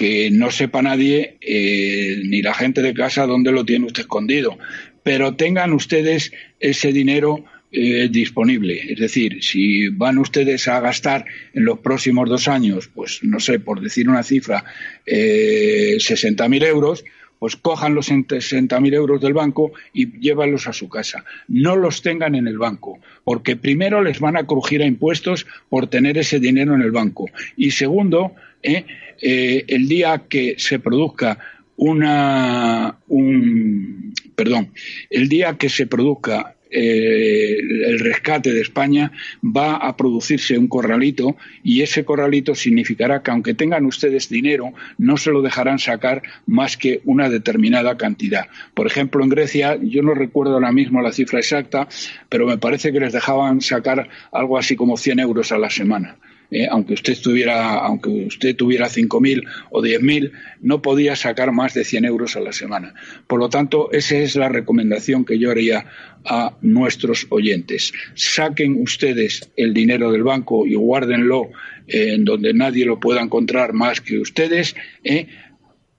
que no sepa nadie, eh, ni la gente de casa, dónde lo tiene usted escondido. Pero tengan ustedes ese dinero eh, disponible. Es decir, si van ustedes a gastar en los próximos dos años, pues no sé, por decir una cifra, eh, 60.000 euros, pues cojan los 60.000 euros del banco y llévalos a su casa. No los tengan en el banco, porque primero les van a crujir a impuestos por tener ese dinero en el banco. Y segundo, ¿eh? Eh, el día que se produzca una un perdón el día que se produzca eh, el rescate de España va a producirse un corralito y ese corralito significará que aunque tengan ustedes dinero no se lo dejarán sacar más que una determinada cantidad. Por ejemplo, en Grecia, yo no recuerdo ahora mismo la cifra exacta, pero me parece que les dejaban sacar algo así como 100 euros a la semana. Eh, aunque usted tuviera, aunque usted tuviera 5.000 o 10.000, no podía sacar más de 100 euros a la semana. Por lo tanto, esa es la recomendación que yo haría a nuestros oyentes. Saquen ustedes el dinero del banco y guárdenlo eh, en donde nadie lo pueda encontrar más que ustedes. Eh,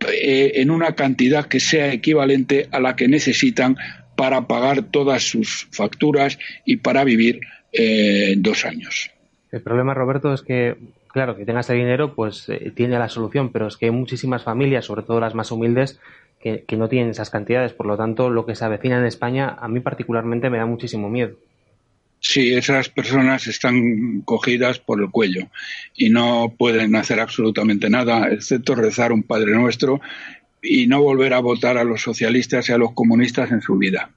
en una cantidad que sea equivalente a la que necesitan para pagar todas sus facturas y para vivir dos años. El problema, Roberto, es que, claro, que tenga ese dinero, pues eh, tiene la solución, pero es que hay muchísimas familias, sobre todo las más humildes, que, no tienen esas cantidades. Por lo tanto, lo que se avecina en España, a mí particularmente me da muchísimo miedo. Sí, esas personas están cogidas por el cuello y no pueden hacer absolutamente nada, excepto rezar un Padre Nuestro y no volver a votar a los socialistas y a los comunistas en su vida.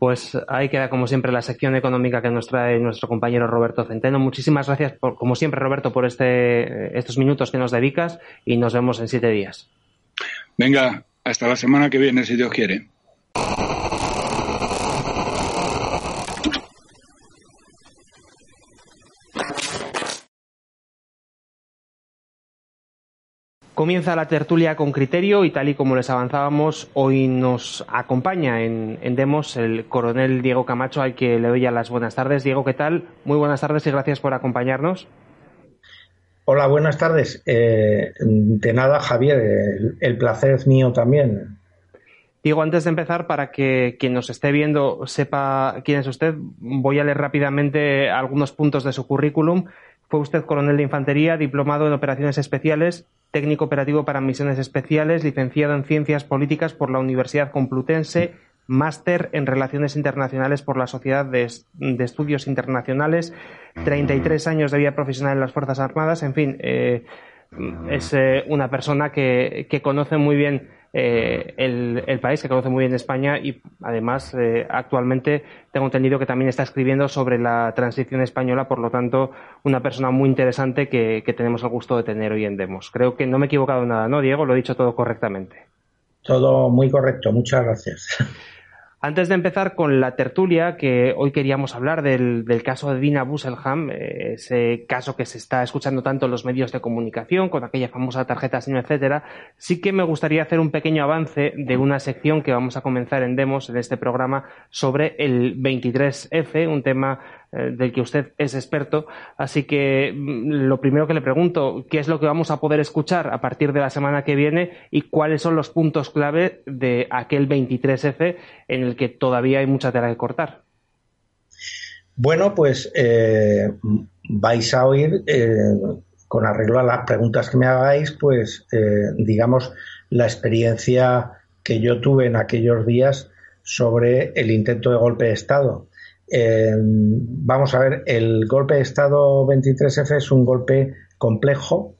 Pues ahí queda como siempre la sección económica que nos trae nuestro compañero Roberto Centeno. Muchísimas gracias, por, como siempre, Roberto, por este, estos minutos que nos dedicas y nos vemos en siete días. Venga, hasta la semana que viene, si Dios quiere. Comienza la tertulia con criterio y tal y como les avanzábamos, hoy nos acompaña en, Demos el coronel Diego Camacho, al que le doy ya las buenas tardes. Diego, ¿qué tal? Muy buenas tardes y gracias por acompañarnos. Hola, buenas tardes. Eh, de nada, Javier, el, placer es mío también. Diego, antes de empezar, para que quien nos esté viendo sepa quién es usted, voy a leer rápidamente algunos puntos de su currículum. Fue usted coronel de infantería, diplomado en operaciones especiales, técnico operativo para misiones especiales, licenciado en Ciencias Políticas por la Universidad Complutense, máster en Relaciones Internacionales por la Sociedad de, Estudios Internacionales, 33 años de vida profesional en las Fuerzas Armadas, en fin, eh, es eh, una persona que, que conoce muy bien eh, el, país, que conoce muy bien España y además eh, actualmente tengo entendido que también está escribiendo sobre la transición española, por lo tanto, una persona muy interesante que, que tenemos el gusto de tener hoy en Demos. Creo que no me he equivocado en nada, ¿no, Diego? Lo he dicho todo correctamente. Todo muy correcto, muchas gracias. Antes de empezar con la tertulia, que hoy queríamos hablar del, caso de Dina Busselham, eh, ese caso que se está escuchando tanto en los medios de comunicación, con aquella famosa tarjeta SIM, etcétera, sí que me gustaría hacer un pequeño avance de una sección que vamos a comenzar en Demos en este programa sobre el 23F, un tema eh, del que usted es experto. Así que mm, lo primero que le pregunto, ¿qué es lo que vamos a poder escuchar a partir de la semana que viene y cuáles son los puntos clave de aquel 23F en el que todavía hay mucha tela que cortar? Bueno, pues eh, vais a oír, eh, con arreglo a las preguntas que me hagáis, pues digamos la experiencia que yo tuve en aquellos días sobre el intento de golpe de Estado eh, vamos a ver, el golpe de Estado 23F es un golpe complejo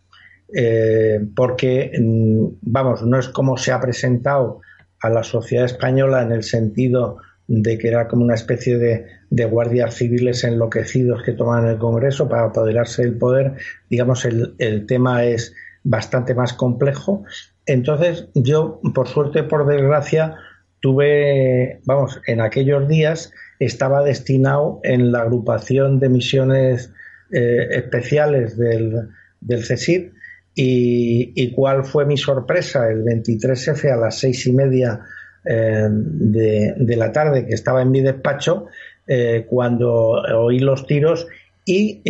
eh, porque, mm, vamos, no es como se ha presentado a la sociedad española en el sentido de que era como una especie de, guardias civiles enloquecidos que toman el Congreso para apoderarse del poder. Digamos, el, el tema es bastante más complejo. Entonces, yo, por suerte, por desgracia, tuve, vamos, en aquellos días estaba destinado en la agrupación de misiones eh, especiales del, del CSID y, cuál fue mi sorpresa el 23F a las seis y media eh, de, la tarde que estaba en mi despacho eh, cuando oí los tiros y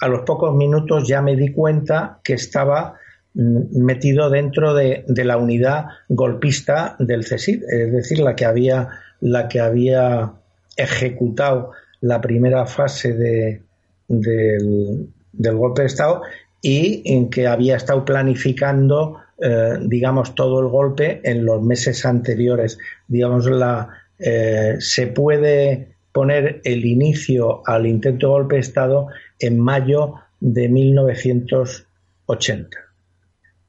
a los pocos minutos ya me di cuenta que estaba metido dentro de, la unidad golpista del CSID, es decir, la que había, la que había ejecutado la primera fase de, del, golpe de Estado y en que había estado planificando, eh, digamos, todo el golpe en los meses anteriores. Digamos, la, eh, se puede poner el inicio al intento de golpe de Estado en mayo de 1980.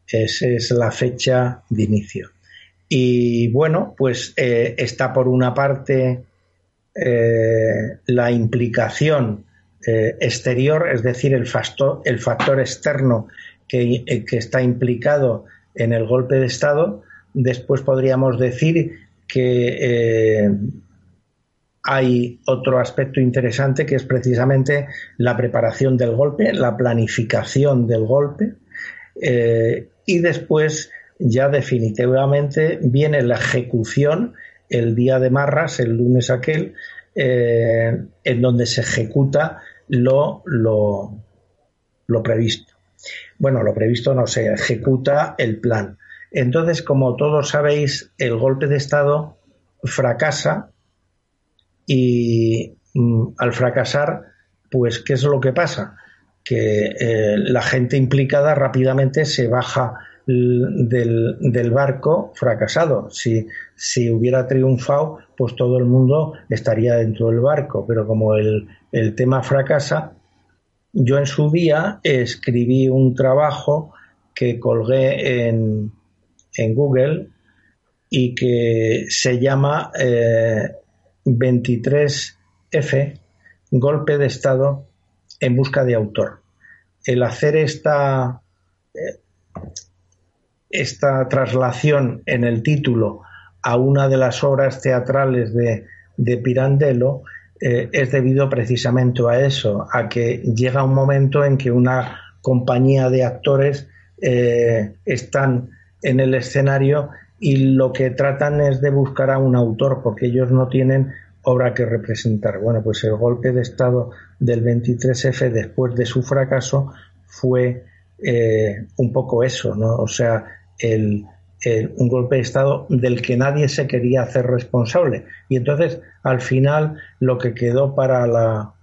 Esa es la fecha de inicio. Y bueno, pues eh, está por una parte eh, la implicación eh, exterior, es decir, el factor, el factor externo que, que, está implicado en el golpe de Estado. Después podríamos decir que hay otro aspecto interesante que es precisamente la preparación del golpe, la planificación del golpe y después ya definitivamente viene la ejecución el día de Marras, el lunes aquel, eh, en donde se ejecuta lo, lo, lo previsto. Bueno, lo previsto no se ejecuta el plan. Entonces, como todos sabéis, el golpe de Estado fracasa y mm, al fracasar, pues, ¿qué es lo que pasa? Que eh, la gente implicada rápidamente se baja del, barco fracasado. Si, si hubiera triunfado, pues todo el mundo estaría dentro del barco. Pero como el, el tema fracasa, yo en su día escribí un trabajo que colgué en, en Google y que se llama 23F, eh, golpe de Estado en busca de autor. El hacer esta, eh, esta traslación en el título a una de las obras teatrales de, de Pirandello eh, es debido precisamente a eso, a que llega un momento en que una compañía de actores eh, están en el escenario y lo que tratan es de buscar a un autor porque ellos no tienen obra que representar. Bueno, pues el golpe de Estado del 23F después de su fracaso fue eh, un poco eso, ¿no? O sea, el, un golpe de Estado del que nadie se quería hacer responsable. Y entonces, al final, lo que quedó para la,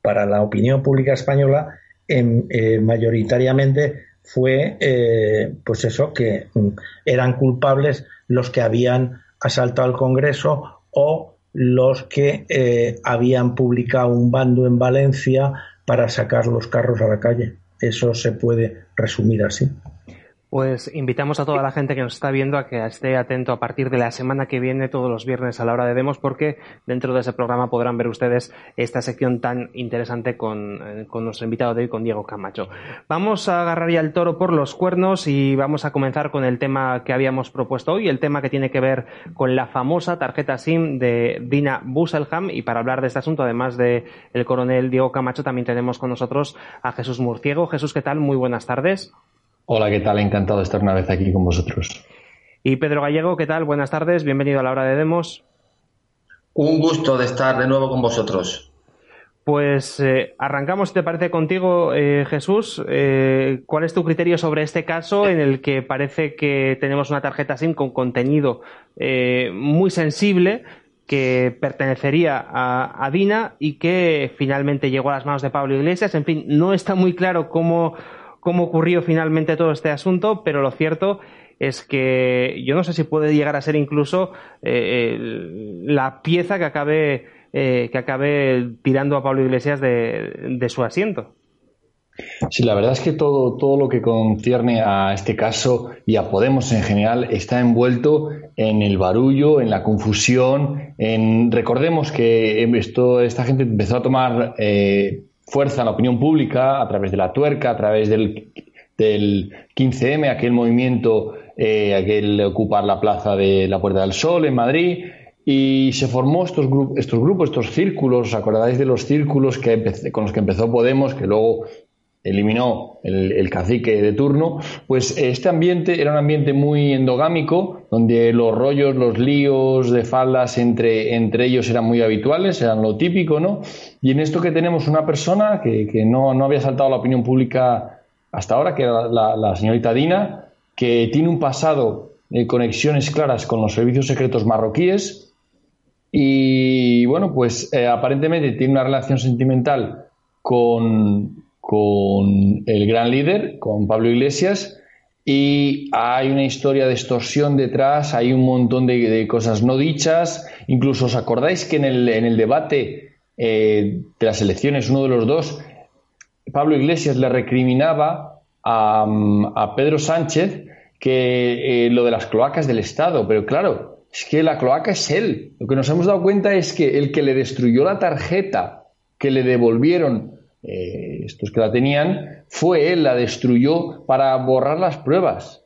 para la opinión pública española eh, mayoritariamente fue, eh, pues eso, que mm, eran culpables los que habían asaltado al Congreso o los que eh, habían publicado un bando en Valencia para sacar los carros a la calle. eso se puede resumir así. Pues invitamos a toda la gente que nos está viendo a que esté atento a partir de la semana que viene, todos los viernes a la hora de demos, porque dentro de ese programa podrán ver ustedes esta sección tan interesante con, eh, nuestro invitado de hoy, con Diego Camacho. Vamos a agarrar ya el toro por los cuernos y vamos a comenzar con el tema que habíamos propuesto hoy, el tema que tiene que ver con la famosa tarjeta SIM de Dina Busselham. Y para hablar de este asunto, además de el coronel Diego Camacho, también tenemos con nosotros a Jesús Murciego. Jesús, ¿qué tal? Muy buenas tardes. Hola, ¿qué tal? Encantado de estar una vez aquí con vosotros. Y Pedro Gallego, ¿qué tal? Buenas tardes, bienvenido a la hora de demos. Un gusto de estar de nuevo con vosotros. Pues eh, arrancamos, si te parece, contigo, eh, Jesús. Eh, ¿Cuál es tu criterio sobre este caso en el que parece que tenemos una tarjeta SIM con contenido muy sensible que pertenecería a, a, Dina y que finalmente llegó a las manos de Pablo Iglesias? En fin, no está muy claro cómo cómo ocurrió finalmente todo este asunto, pero lo cierto es que yo no sé si puede llegar a ser incluso eh, la pieza que acabe, eh, que acabe tirando a Pablo Iglesias de, su asiento. Sí, la verdad es que todo, todo lo que concierne a este caso y a Podemos en general está envuelto en el barullo, en la confusión. En, recordemos que esto, esta gente empezó a tomar eh, fuerza en la opinión pública a través de la tuerca, a través del, del 15M, aquel movimiento, eh, aquel ocupar la plaza de la Puerta del Sol en Madrid, y se formó estos, estos grupos, estos círculos, ¿os acordáis de los círculos que con los que empezó Podemos, que luego eliminó el, cacique de turno, pues este ambiente era un ambiente muy endogámico, donde los rollos, los líos de faldas entre, entre ellos eran muy habituales, eran lo típico, ¿no? Y en esto que tenemos una persona que, que no, no, había saltado a la opinión pública hasta ahora, que era la, señorita Dina, que tiene un pasado de conexiones claras con los servicios secretos marroquíes y, bueno, pues eh, aparentemente tiene una relación sentimental con, con el gran líder, con Pablo Iglesias, y hay una historia de extorsión detrás, hay un montón de, cosas no dichas, incluso os acordáis que en el, debate eh, de las elecciones, uno de los dos, Pablo Iglesias le recriminaba a, Pedro Sánchez que eh, lo de las cloacas del Estado, pero claro, es que la cloaca es él. Lo que nos hemos dado cuenta es que el que le destruyó la tarjeta que le devolvieron eh, estos que la tenían, fue él, la destruyó para borrar las pruebas.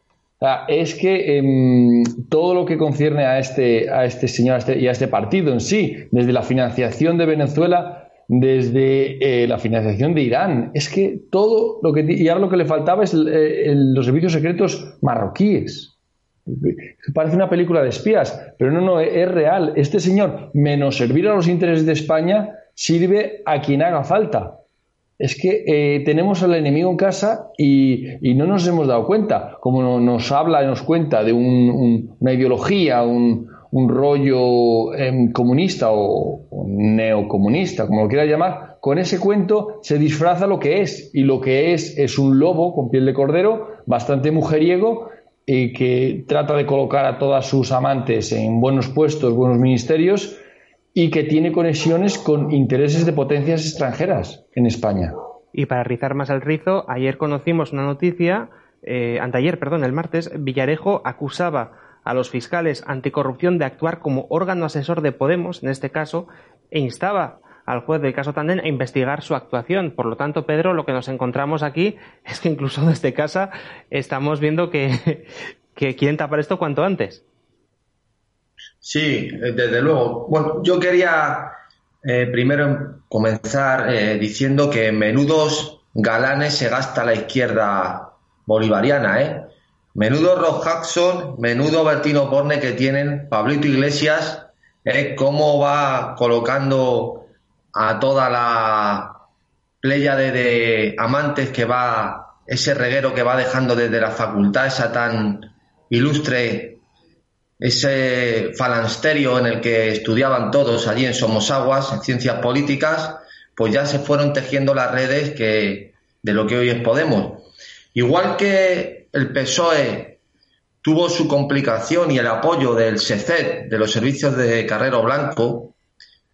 es que em, todo lo que concierne a este, a este señor este, y a este partido en sí, desde la financiación de Venezuela, desde eh, la financiación de Irán, es que todo lo que. Y lo que le faltaba es eh, los servicios secretos marroquíes. Parece una película de espías, pero no, no, es real. Este señor, menos servir a los intereses de España, sirve a quien haga falta es que eh, tenemos al enemigo en casa y, no nos hemos dado cuenta. Como nos habla y nos cuenta de una ideología, un, rollo em, comunista o, neocomunista, como lo quiera llamar, con ese cuento se disfraza lo que es. Y lo que es es un lobo con piel de cordero, bastante mujeriego, que trata de colocar a todas sus amantes en buenos puestos, buenos ministerios y que tiene conexiones con intereses de potencias extranjeras en España. Y para rizar más el rizo, ayer conocimos una noticia, eh, anteayer, perdón, el martes, Villarejo acusaba a los fiscales anticorrupción de actuar como órgano asesor de Podemos, en este caso, e instaba al juez del caso Tandem a investigar su actuación. Por lo tanto, Pedro, lo que nos encontramos aquí es que incluso desde casa estamos viendo que, que quieren tapar esto cuanto antes. Sí, eh, desde luego. Bueno, yo quería eh, primero comenzar eh, diciendo que menudos galanes se gasta la izquierda bolivariana, ¿eh? Menudo Rob Jackson, menudo Bertino Borne que tienen Pablito Iglesias, ¿eh? cómo va colocando a toda la playa de amantes que va, ese reguero que va dejando desde la facultad, esa tan ilustre ese falansterio en el que estudiaban todos allí en Somosaguas, en ciencias políticas, pues ya se fueron tejiendo las redes que, de lo que hoy es Podemos. Igual que el PSOE tuvo su complicación y el apoyo del SECED, de los servicios de Carrero Blanco,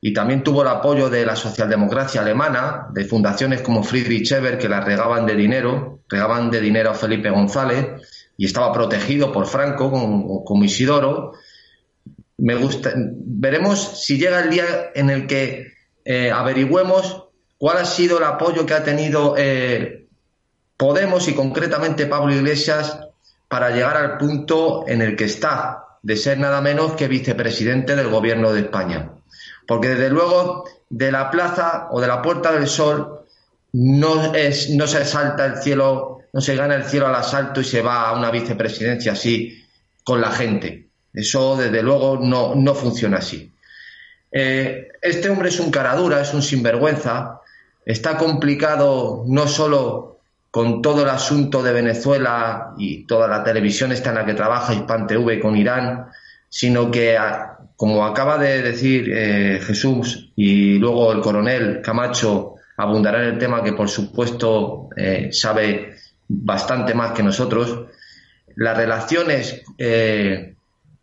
y también tuvo el apoyo de la socialdemocracia alemana, de fundaciones como Friedrich Eber que la regaban de dinero, regaban de dinero a Felipe González y estaba protegido por Franco como, Isidoro. Me gusta, veremos si llega el día en el que eh, averigüemos cuál ha sido el apoyo que ha tenido eh, Podemos y concretamente Pablo Iglesias para llegar al punto en el que está, de ser nada menos que vicepresidente del gobierno de España. Porque desde luego de la plaza o de la Puerta del Sol no, es, no se salta el cielo, no se gana el cielo al asalto y se va a una vicepresidencia así con la gente. Eso desde luego no, no funciona así. Eh, este hombre es un caradura, es un sinvergüenza. Está complicado no solo con todo el asunto de Venezuela y toda la televisión esta en la que trabaja Hispan TV con Irán, sino que como acaba de decir eh, Jesús y luego el coronel Camacho abundará en el tema que por supuesto eh, sabe bastante más que nosotros, las relaciones eh,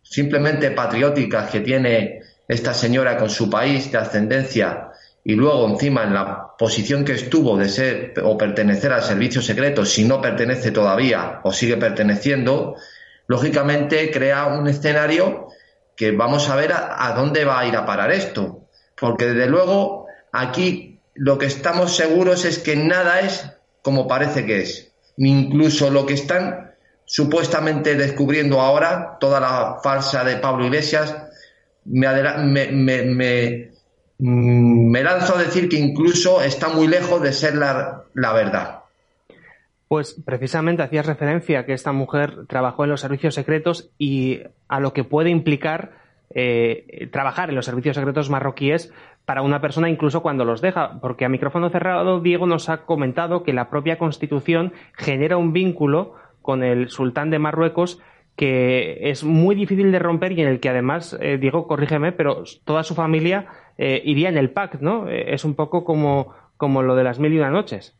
simplemente patrióticas que tiene esta señora con su país de ascendencia y luego encima en la posición que estuvo de ser o pertenecer al servicio secreto, si no pertenece todavía o sigue perteneciendo, lógicamente crea un escenario que vamos a ver a, dónde va a ir a parar esto. Porque desde luego aquí lo que estamos seguros es que nada es como parece que es. Incluso lo que están supuestamente descubriendo ahora, toda la farsa de Pablo Iglesias, me, me, me, lanzo a decir que incluso está muy lejos de ser la, la verdad. Pues precisamente hacías referencia a que esta mujer trabajó en los servicios secretos y a lo que puede implicar eh, trabajar en los servicios secretos marroquíes para una persona incluso cuando los deja, porque a micrófono cerrado Diego nos ha comentado que la propia Constitución genera un vínculo con el sultán de Marruecos que es muy difícil de romper y en el que además, eh, Diego, corrígeme, pero toda su familia eh, iría en el PAC, ¿no? es un poco como, como lo de las mil y una noches.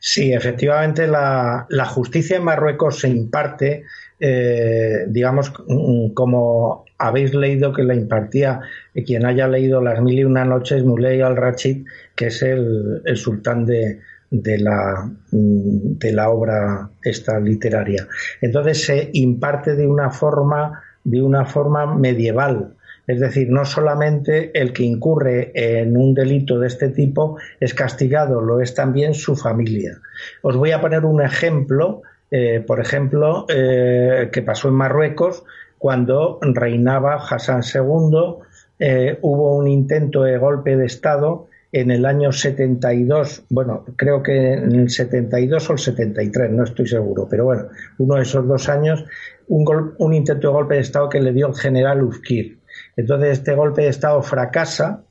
Sí, efectivamente la, justicia en Marruecos se imparte, eh, digamos, mm, como habéis leído que la impartía quien haya leído Las Mil y Una Noches, Muley al-Rachid, que es el, sultán de, de, la, mm, de la obra esta literaria. Entonces se imparte de una forma, de una forma medieval, es decir, no solamente el que incurre en un delito de este tipo es castigado, lo es también su familia. Os voy a poner un ejemplo, eh, por ejemplo, eh, que pasó en Marruecos cuando reinaba Hassan II. Eh, hubo un intento de golpe de Estado en el año 72, bueno, creo que en el 72 o el 73, no estoy seguro, pero bueno, uno de esos dos años, un, un intento de golpe de Estado que le dio el general Ufkir. Entonces este golpe de Estado fracasa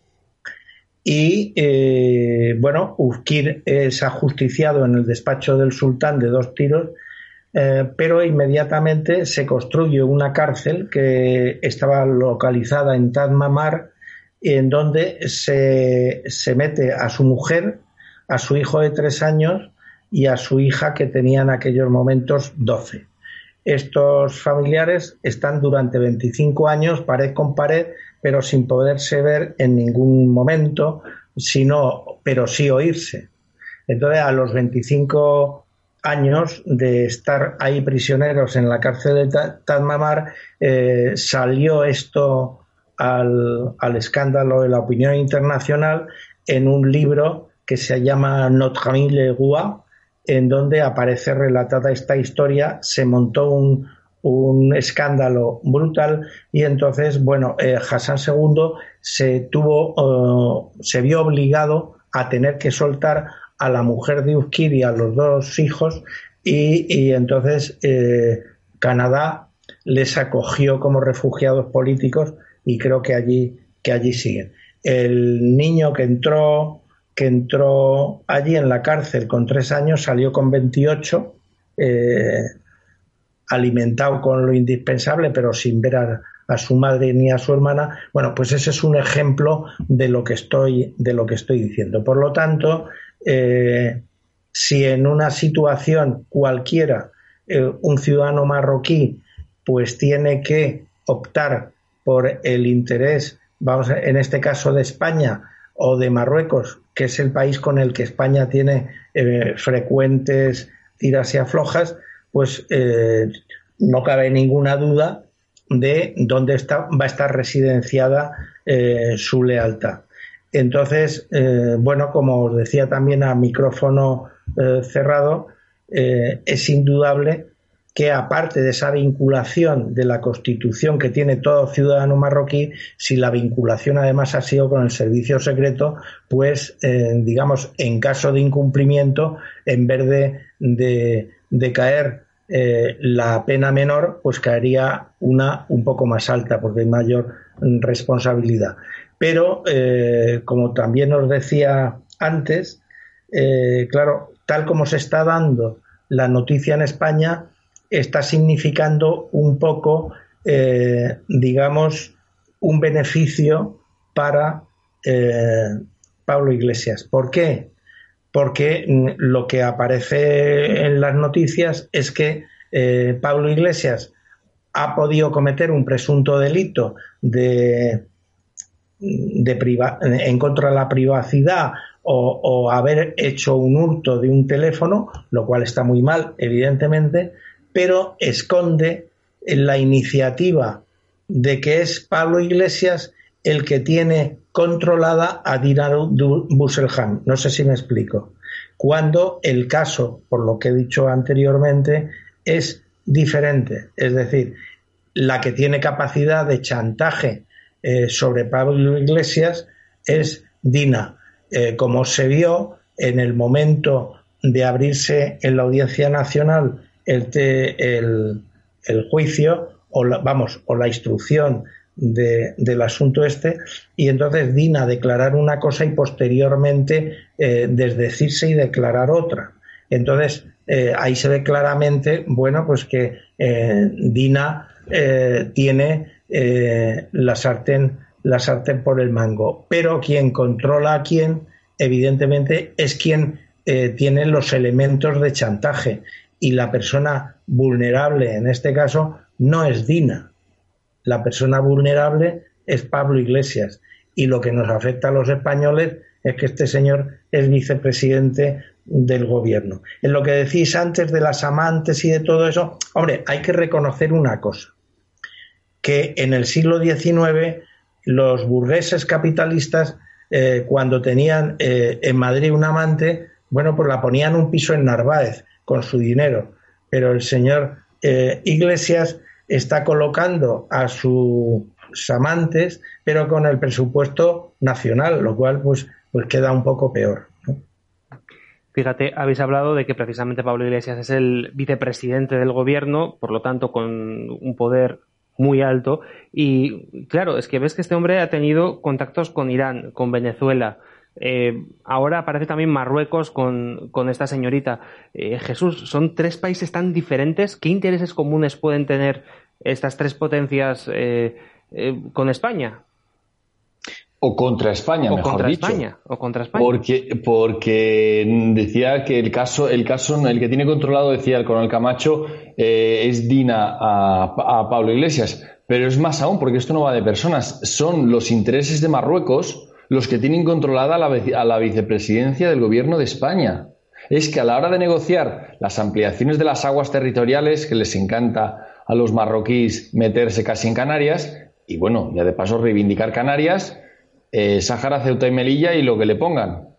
y, eh, bueno, Ufkir es ajusticiado en el despacho del sultán de dos tiros, eh, pero inmediatamente se construye una cárcel que estaba localizada en Tadmamar, en donde se, se mete a su mujer, a su hijo de tres años y a su hija que tenía en aquellos momentos doce. Estos familiares están durante 25 años pared con pared, pero sin poderse ver en ningún momento, sino, pero sí oírse. Entonces, a los 25 años de estar ahí prisioneros en la cárcel de Tadmamar, eh, salió esto al, al, escándalo de la opinión internacional en un libro que se llama Notre Ami le en donde aparece relatada esta historia, se montó un, escándalo brutal y entonces, bueno, eh, Hassan II se tuvo, eh, se vio obligado a tener que soltar a la mujer de Uzkir y a los dos hijos y, entonces eh, Canadá les acogió como refugiados políticos y creo que allí, que allí siguen. El niño que entró que entró allí en la cárcel con tres años, salió con 28, eh, alimentado con lo indispensable, pero sin ver a, su madre ni a su hermana. Bueno, pues ese es un ejemplo de lo que estoy, de lo que estoy diciendo. Por lo tanto, eh, si en una situación cualquiera eh, un ciudadano marroquí pues tiene que optar por el interés vamos, en este caso de España o de Marruecos, que es el país con el que España tiene eh, frecuentes tiras y aflojas, pues no cabe ninguna duda de dónde está, va a estar residenciada eh, su lealtad. Entonces, bueno, como os decía también a micrófono cerrado, es indudable que aparte de esa vinculación de la Constitución que tiene todo ciudadano marroquí, si la vinculación además ha sido con el servicio secreto, pues eh, digamos, en caso de incumplimiento, en vez de, caer eh, la pena menor, pues caería una un poco más alta, porque hay mayor responsabilidad. Pero, eh, como también os decía antes, claro, tal como se está dando la noticia en España, está significando un poco, eh, digamos, un beneficio para eh, Pablo Iglesias. ¿Por qué? Porque mm, lo que aparece en las noticias es que eh, Pablo Iglesias ha podido cometer un presunto delito de, de en contra de la privacidad o, o, haber hecho un hurto de un teléfono, lo cual está muy mal, evidentemente, pero esconde la iniciativa de que es Pablo Iglesias el que tiene controlada a Dinar Busselham. No sé si me explico. Cuando el caso, por lo que he dicho anteriormente, es diferente. Es decir, la que tiene capacidad de chantaje eh, sobre Pablo Iglesias es Dina. Eh, como se vio en el momento de abrirse en la Audiencia Nacional el, juicio vamos o la instrucción del asunto este y entonces Dina declarar una cosa y posteriormente eh, desdecirse y declarar otra. Entonces eh, ahí se ve claramente, bueno, pues que eh, Dina tiene la sartén la sartén por el mango, pero quien controla a quién, evidentemente, es quien tiene los elementos de chantaje y la persona vulnerable en este caso no es Dina. La persona vulnerable es Pablo Iglesias. Y lo que nos afecta a los españoles es que este señor es vicepresidente del gobierno. En lo que decís antes de las amantes y de todo eso, hombre, hay que reconocer una cosa, que en el siglo XIX los burgueses capitalistas, eh, cuando tenían eh, en Madrid un amante, bueno, pues la ponían un piso en Narváez con su dinero. Pero el señor eh, Iglesias está colocando a sus amantes, pero con el presupuesto nacional, lo cual pues, pues queda un poco peor. Fíjate, habéis hablado de que precisamente Pablo Iglesias es el vicepresidente del gobierno, por lo tanto con un poder muy alto. Y claro, es que ves que este hombre ha tenido contactos con Irán, con Venezuela, eh, ahora aparece también Marruecos con, esta señorita. Eh, Jesús, son tres países tan diferentes. ¿Qué intereses comunes pueden tener estas tres potencias eh, con España? O contra España, o mejor contra dicho. España, o contra España. Porque, porque decía que el caso, el caso, el que tiene controlado, decía el coronel Camacho, es Dina a, a Pablo Iglesias. Pero es más aún, porque esto no va de personas, son los intereses de Marruecos los que tienen controlada a la, vicepresidencia del gobierno de España. Es que a la hora de negociar las ampliaciones de las aguas territoriales, que les encanta a los marroquíes meterse casi en Canarias, y bueno, ya de paso reivindicar Canarias, eh, Sáhara, Ceuta y Melilla y lo que le pongan.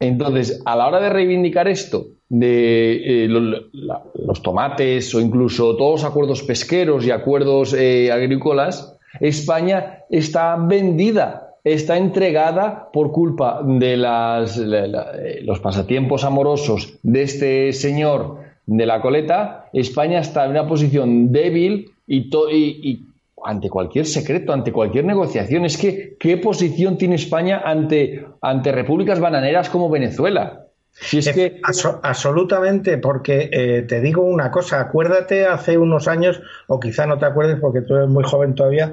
Entonces, a la hora de reivindicar esto, de eh, los tomates o incluso todos los acuerdos pesqueros y acuerdos eh, agrícolas, España está vendida está entregada por culpa de las, eh, los pasatiempos amorosos de este señor de la coleta, España está en una posición débil y, y, ante cualquier secreto, ante cualquier negociación. Es que, ¿qué posición tiene España ante, ante repúblicas bananeras como Venezuela? Si es que... absolutamente, porque eh, te digo una cosa, acuérdate hace unos años, o quizá no te acuerdes porque tú eres muy joven todavía,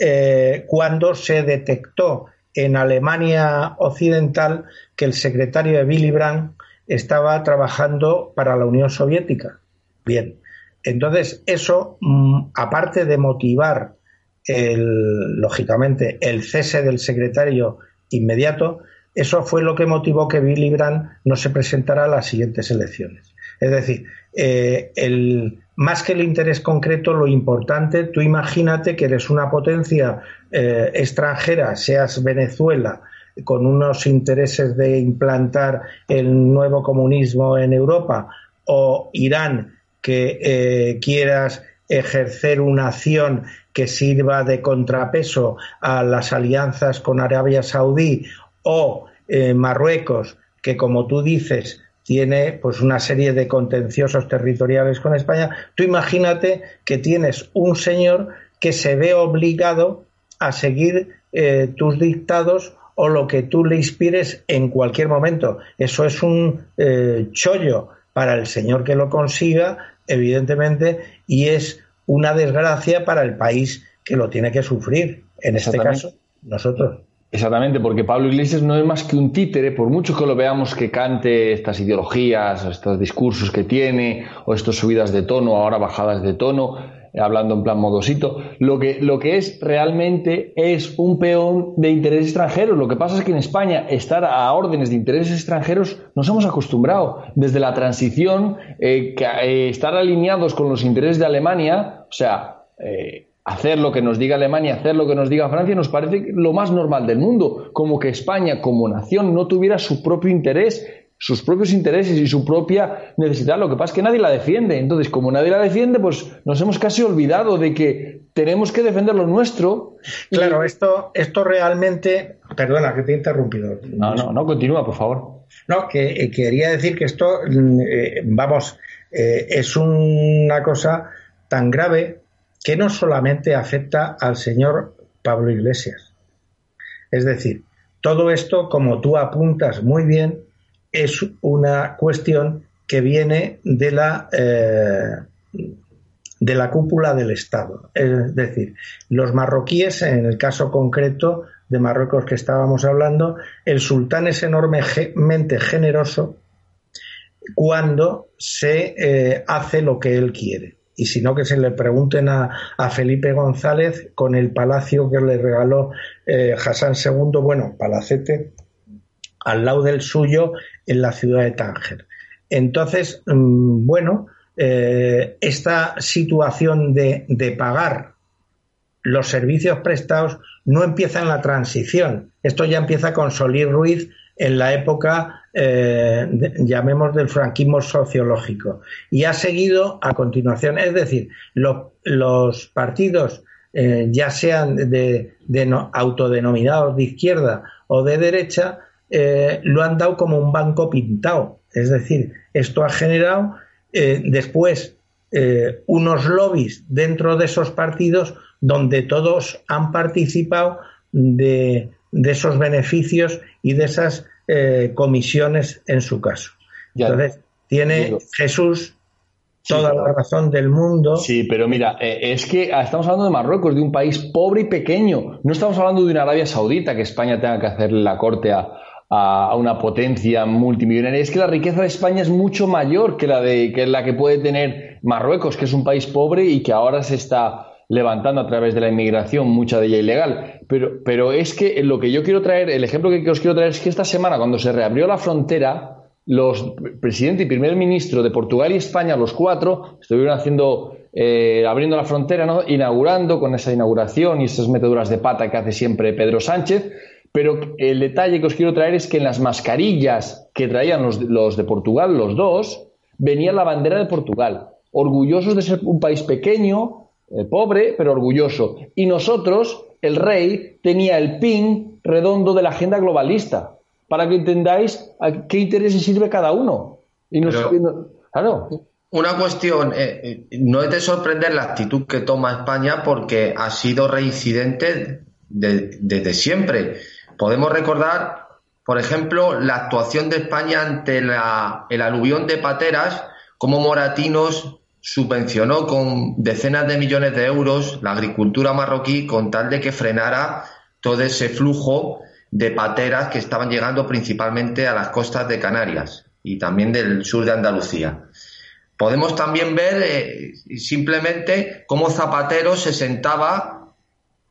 eh, cuando se detectó en Alemania Occidental que el secretario de Willy Brandt estaba trabajando para la Unión Soviética. Bien, entonces eso, mm, aparte de motivar lógicamente, el cese del secretario inmediato, eso fue lo que motivó que Billy Brandt no se presentara a las siguientes elecciones. Es decir, eh, el, más que el interés concreto, lo importante, tú imagínate que eres una potencia eh, extranjera, seas Venezuela, con unos intereses de implantar el nuevo comunismo en Europa, o Irán, que eh, quieras ejercer una acción que sirva de contrapeso a las alianzas con Arabia Saudí o eh, Marruecos, que como tú dices tiene pues una serie de contenciosos territoriales con España, tú imagínate que tienes un señor que se ve obligado a seguir eh, tus dictados o lo que tú le inspires en cualquier momento. Eso es un eh, chollo para el señor que lo consiga, evidentemente, y es una desgracia para el país que lo tiene que sufrir. En este caso, nosotros. Exactamente, porque Pablo Iglesias no es más que un títere, por mucho que lo veamos que cante estas ideologías, estos discursos que tiene, o estas subidas de tono, ahora bajadas de tono, hablando en plan modosito, lo que, lo que es realmente es un peón de intereses extranjeros. Lo que pasa es que en España estar a órdenes de intereses extranjeros nos hemos acostumbrado. Desde la transición, eh, eh, estar alineados con los intereses de Alemania, o sea, eh, hacer lo que nos diga Alemania, hacer lo que nos diga Francia, nos parece lo más normal del mundo, como que España como nación no tuviera su propio interés, sus propios intereses y su propia necesidad. Lo que pasa es que nadie la defiende. Entonces, como nadie la defiende, pues nos hemos casi olvidado de que tenemos que defender lo nuestro. Claro, esto, esto realmente, perdona que te he interrumpido. No, no, no, continúa, por favor. No, que eh, quería decir que esto, mm, eh, vamos, eh, es una cosa tan grave que no solamente afecta al señor Pablo Iglesias. Es decir, todo esto, como tú apuntas muy bien, es una cuestión que viene de la, eh, de la cúpula del Estado. Es decir, los marroquíes, en el caso concreto de Marruecos que estábamos hablando, el sultán es enormemente generoso cuando se eh, hace lo que él quiere y si no que se le pregunten a, Felipe González con el palacio que le regaló eh, Hassan II, bueno, palacete, al lado del suyo en la ciudad de Tánger. Entonces, mm, bueno, eh, esta situación de, de pagar los servicios prestados no empieza en la transición. Esto ya empieza con Solís Ruiz en la época, eh, llamemos del franquismo sociológico, y ha seguido a continuación. Es decir, los partidos, eh, ya sean de, autodenominados de izquierda o de derecha, eh, lo han dado como un banco pintado. Es decir, esto ha generado después unos lobbies dentro de esos partidos donde todos han participado de, de esos beneficios y de esas eh, comisiones en su caso. Entonces, tiene Jesús toda la razón del mundo. Sí, pero mira, eh, es que estamos hablando de Marruecos, de un país pobre y pequeño. No estamos hablando de una Arabia Saudita que España tenga que hacerle la corte a, a, una potencia multimillonaria. Es que la riqueza de España es mucho mayor que la, de, que la que puede tener Marruecos, que es un país pobre y que ahora se está levantando a través de la inmigración, mucha de ella ilegal. Pero, pero es que lo que yo quiero traer, el ejemplo que os quiero traer es que esta semana, cuando se reabrió la frontera, los presidente y primer ministro de Portugal y España, los cuatro, estuvieron haciendo, eh, abriendo la frontera, ¿no? inaugurando con esa inauguración y esas meteduras de pata que hace siempre Pedro Sánchez. Pero el detalle que os quiero traer es que en las mascarillas que traían los, los de Portugal, los dos, venía la bandera de Portugal, orgullosos de ser un país pequeño, eh, pobre pero orgulloso. Y nosotros, el rey, tenía el pin redondo de la agenda globalista, para que entendáis a qué intereses sirve cada uno. Y Una cuestión, eh, eh, no es de sorprender la actitud que toma España porque ha sido reincidente desde siempre. Podemos recordar, por ejemplo, la actuación de España ante la, el aluvión de pateras, como Moratinos subvencionó con decenas de millones de euros la agricultura marroquí con tal de que frenara todo ese flujo de pateras que estaban llegando principalmente a las costas de Canarias y también del sur de Andalucía. Podemos también ver eh, simplemente cómo Zapatero se sentaba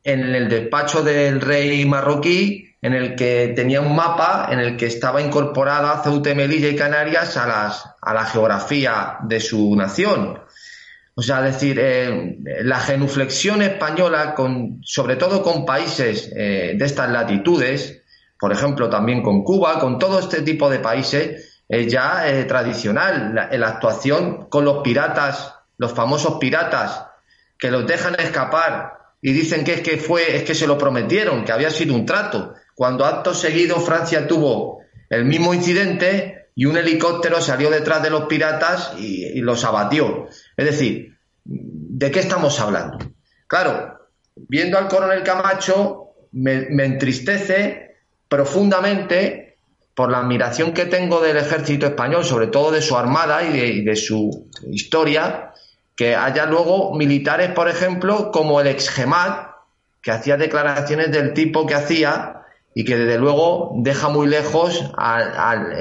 en el despacho del rey marroquí en el que tenía un mapa en el que estaba incorporada Ceuta, Melilla y Canarias a, las, a la geografía de su nación. O sea, decir, eh, la genuflexión española, con, sobre todo con países eh, de estas latitudes, por ejemplo, también con Cuba, con todo este tipo de países, es ya eh, tradicional. La, la actuación con los piratas, los famosos piratas, que los dejan escapar y dicen que es que fue, es que se lo prometieron, que había sido un trato cuando acto seguido Francia tuvo el mismo incidente y un helicóptero salió detrás de los piratas y, los abatió. Es decir, ¿de qué estamos hablando? Claro, viendo al coronel Camacho me, entristece profundamente por la admiración que tengo del ejército español, sobre todo de su armada y de, su historia, que haya luego militares, por ejemplo, como el ex GEMAT, que hacía declaraciones del tipo que hacía, y que desde luego deja muy lejos al,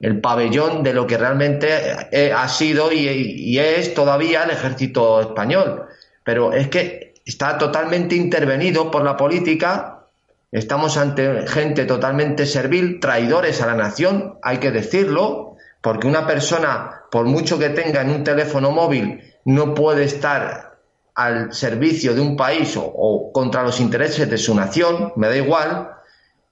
el, pabellón de lo que realmente eh, ha sido y, es todavía el ejército español. Pero es que está totalmente intervenido por la política, estamos ante gente totalmente servil, traidores a la nación, hay que decirlo, porque una persona, por mucho que tenga en un teléfono móvil, no puede estar al servicio de un país o contra los intereses de su nación, me da igual,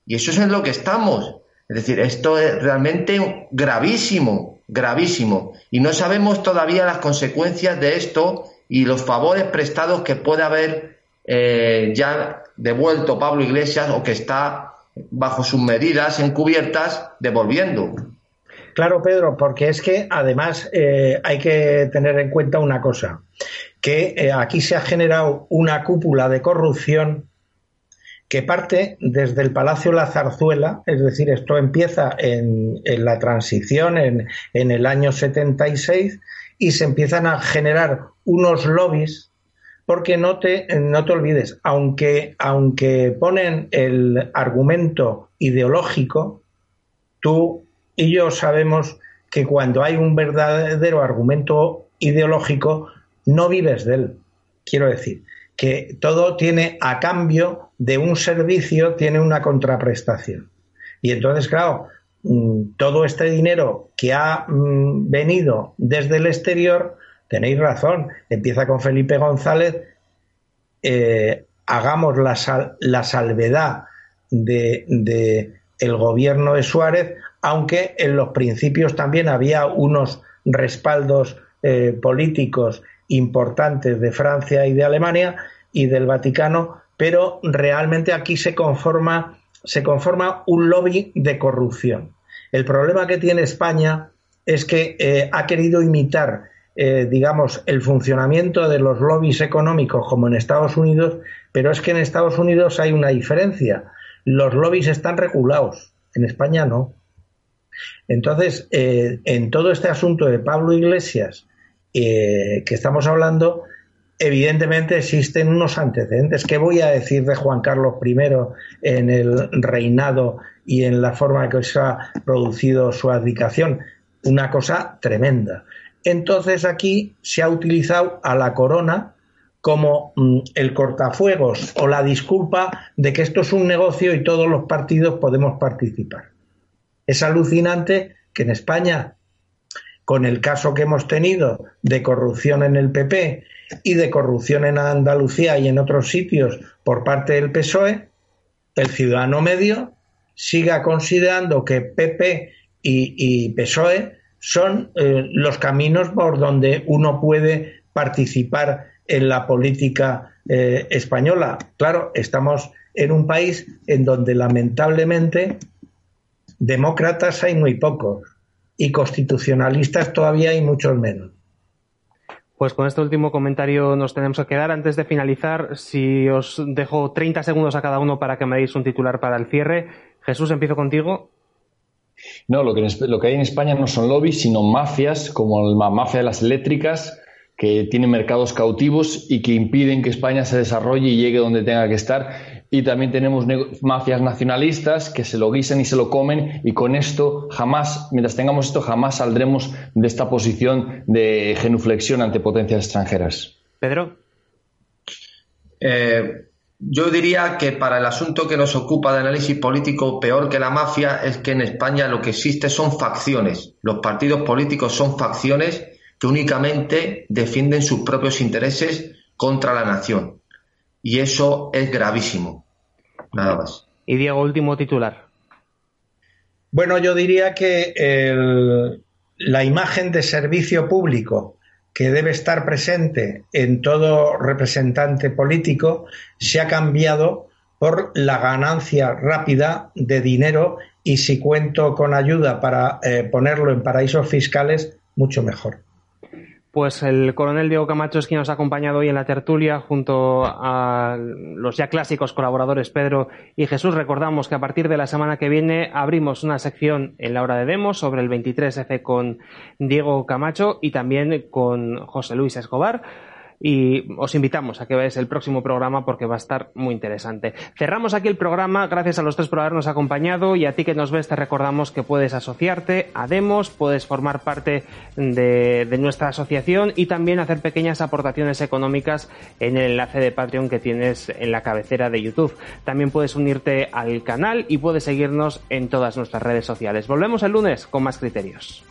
y eso es en lo que estamos. Es decir, esto es realmente gravísimo, gravísimo. Y no sabemos todavía las consecuencias de esto y los favores prestados que puede haber eh, ya devuelto Pablo Iglesias o que está bajo sus medidas encubiertas devolviendo. Claro, Pedro, porque es que además eh, hay que tener en cuenta una cosa, que eh, aquí se ha generado una cúpula de corrupción que parte desde el Palacio La Zarzuela, es decir, esto empieza en, la transición, en, el año 76, y se empiezan a generar unos lobbies, porque no te, no te olvides, aunque, aunque ponen el argumento ideológico, tú y yo sabemos que cuando hay un verdadero argumento ideológico, no vives de él. Quiero decir, que todo tiene a cambio de un servicio tiene una contraprestación. Y entonces, claro, mm, todo este dinero que ha mm, venido desde el exterior, tenéis razón, empieza con Felipe González, eh, hagamos la, la salvedad de, el gobierno de Suárez, aunque en los principios también había unos respaldos eh, políticos importantes de Francia y de Alemania y del Vaticano pero realmente aquí se conforma, se conforma un lobby de corrupción. El problema que tiene España es que eh, ha querido imitar, eh, digamos, el funcionamiento de los lobbies económicos como en Estados Unidos, pero es que en Estados Unidos hay una diferencia. Los lobbies están regulados, en España no. Entonces, eh, en todo este asunto de Pablo Iglesias que estamos hablando, evidentemente existen unos antecedentes. ¿Qué voy a decir de Juan Carlos I en el reinado y en la forma en que se ha producido su abdicación? Una cosa tremenda. Entonces aquí se ha utilizado a la corona como mm, el cortafuegos o la disculpa de que esto es un negocio y todos los partidos podemos participar. Es alucinante que en España, con el caso que hemos tenido de corrupción en el PP y de corrupción en Andalucía y en otros sitios por parte del PSOE, el ciudadano medio siga considerando que PP y, PSOE son eh, los caminos por donde uno puede participar en la política eh, española. Claro, estamos en un país en donde lamentablemente demócratas hay muy pocos y constitucionalistas todavía hay muchos menos. Pues con este último comentario nos tenemos que quedar. Antes de finalizar, si os dejo 30 segundos a cada uno para que me deis un titular para el cierre. Jesús, empiezo contigo. No, lo que, lo que hay en España no son lobbies, sino mafias, como la mafia de las eléctricas, que tienen mercados cautivos y que impiden que España se desarrolle y llegue donde tenga que estar y también tenemos mafias nacionalistas que se lo guisan y se lo comen y con esto jamás, mientras tengamos esto, jamás saldremos de esta posición de genuflexión ante potencias extranjeras. Pedro. Eh, yo diría que para el asunto que nos ocupa de análisis político, peor que la mafia es que en España lo que existe son facciones. Los partidos políticos son facciones que únicamente defienden sus propios intereses contra la nación. Y eso es gravísimo. Nada más. Y Diego, último titular. Bueno, yo diría que la imagen de servicio público que debe estar presente en todo representante político se ha cambiado por la ganancia rápida de dinero y si cuento con ayuda para eh, ponerlo en paraísos fiscales, mucho mejor. Pues el coronel Diego Camacho es quien nos ha acompañado hoy en la tertulia junto a los ya clásicos colaboradores Pedro y Jesús. Recordamos que a partir de la semana que viene abrimos una sección en la hora de demos sobre el 23F con Diego Camacho y también con José Luis Escobar y os invitamos a que veáis el próximo programa porque va a estar muy interesante. Cerramos aquí el programa, gracias a los tres por habernos acompañado y a ti que nos ves te recordamos que puedes asociarte a Demos, puedes formar parte de, de nuestra asociación y también hacer pequeñas aportaciones económicas en el enlace de Patreon que tienes en la cabecera de YouTube. También puedes unirte al canal y puedes seguirnos en todas nuestras redes sociales. Volvemos el lunes con más criterios.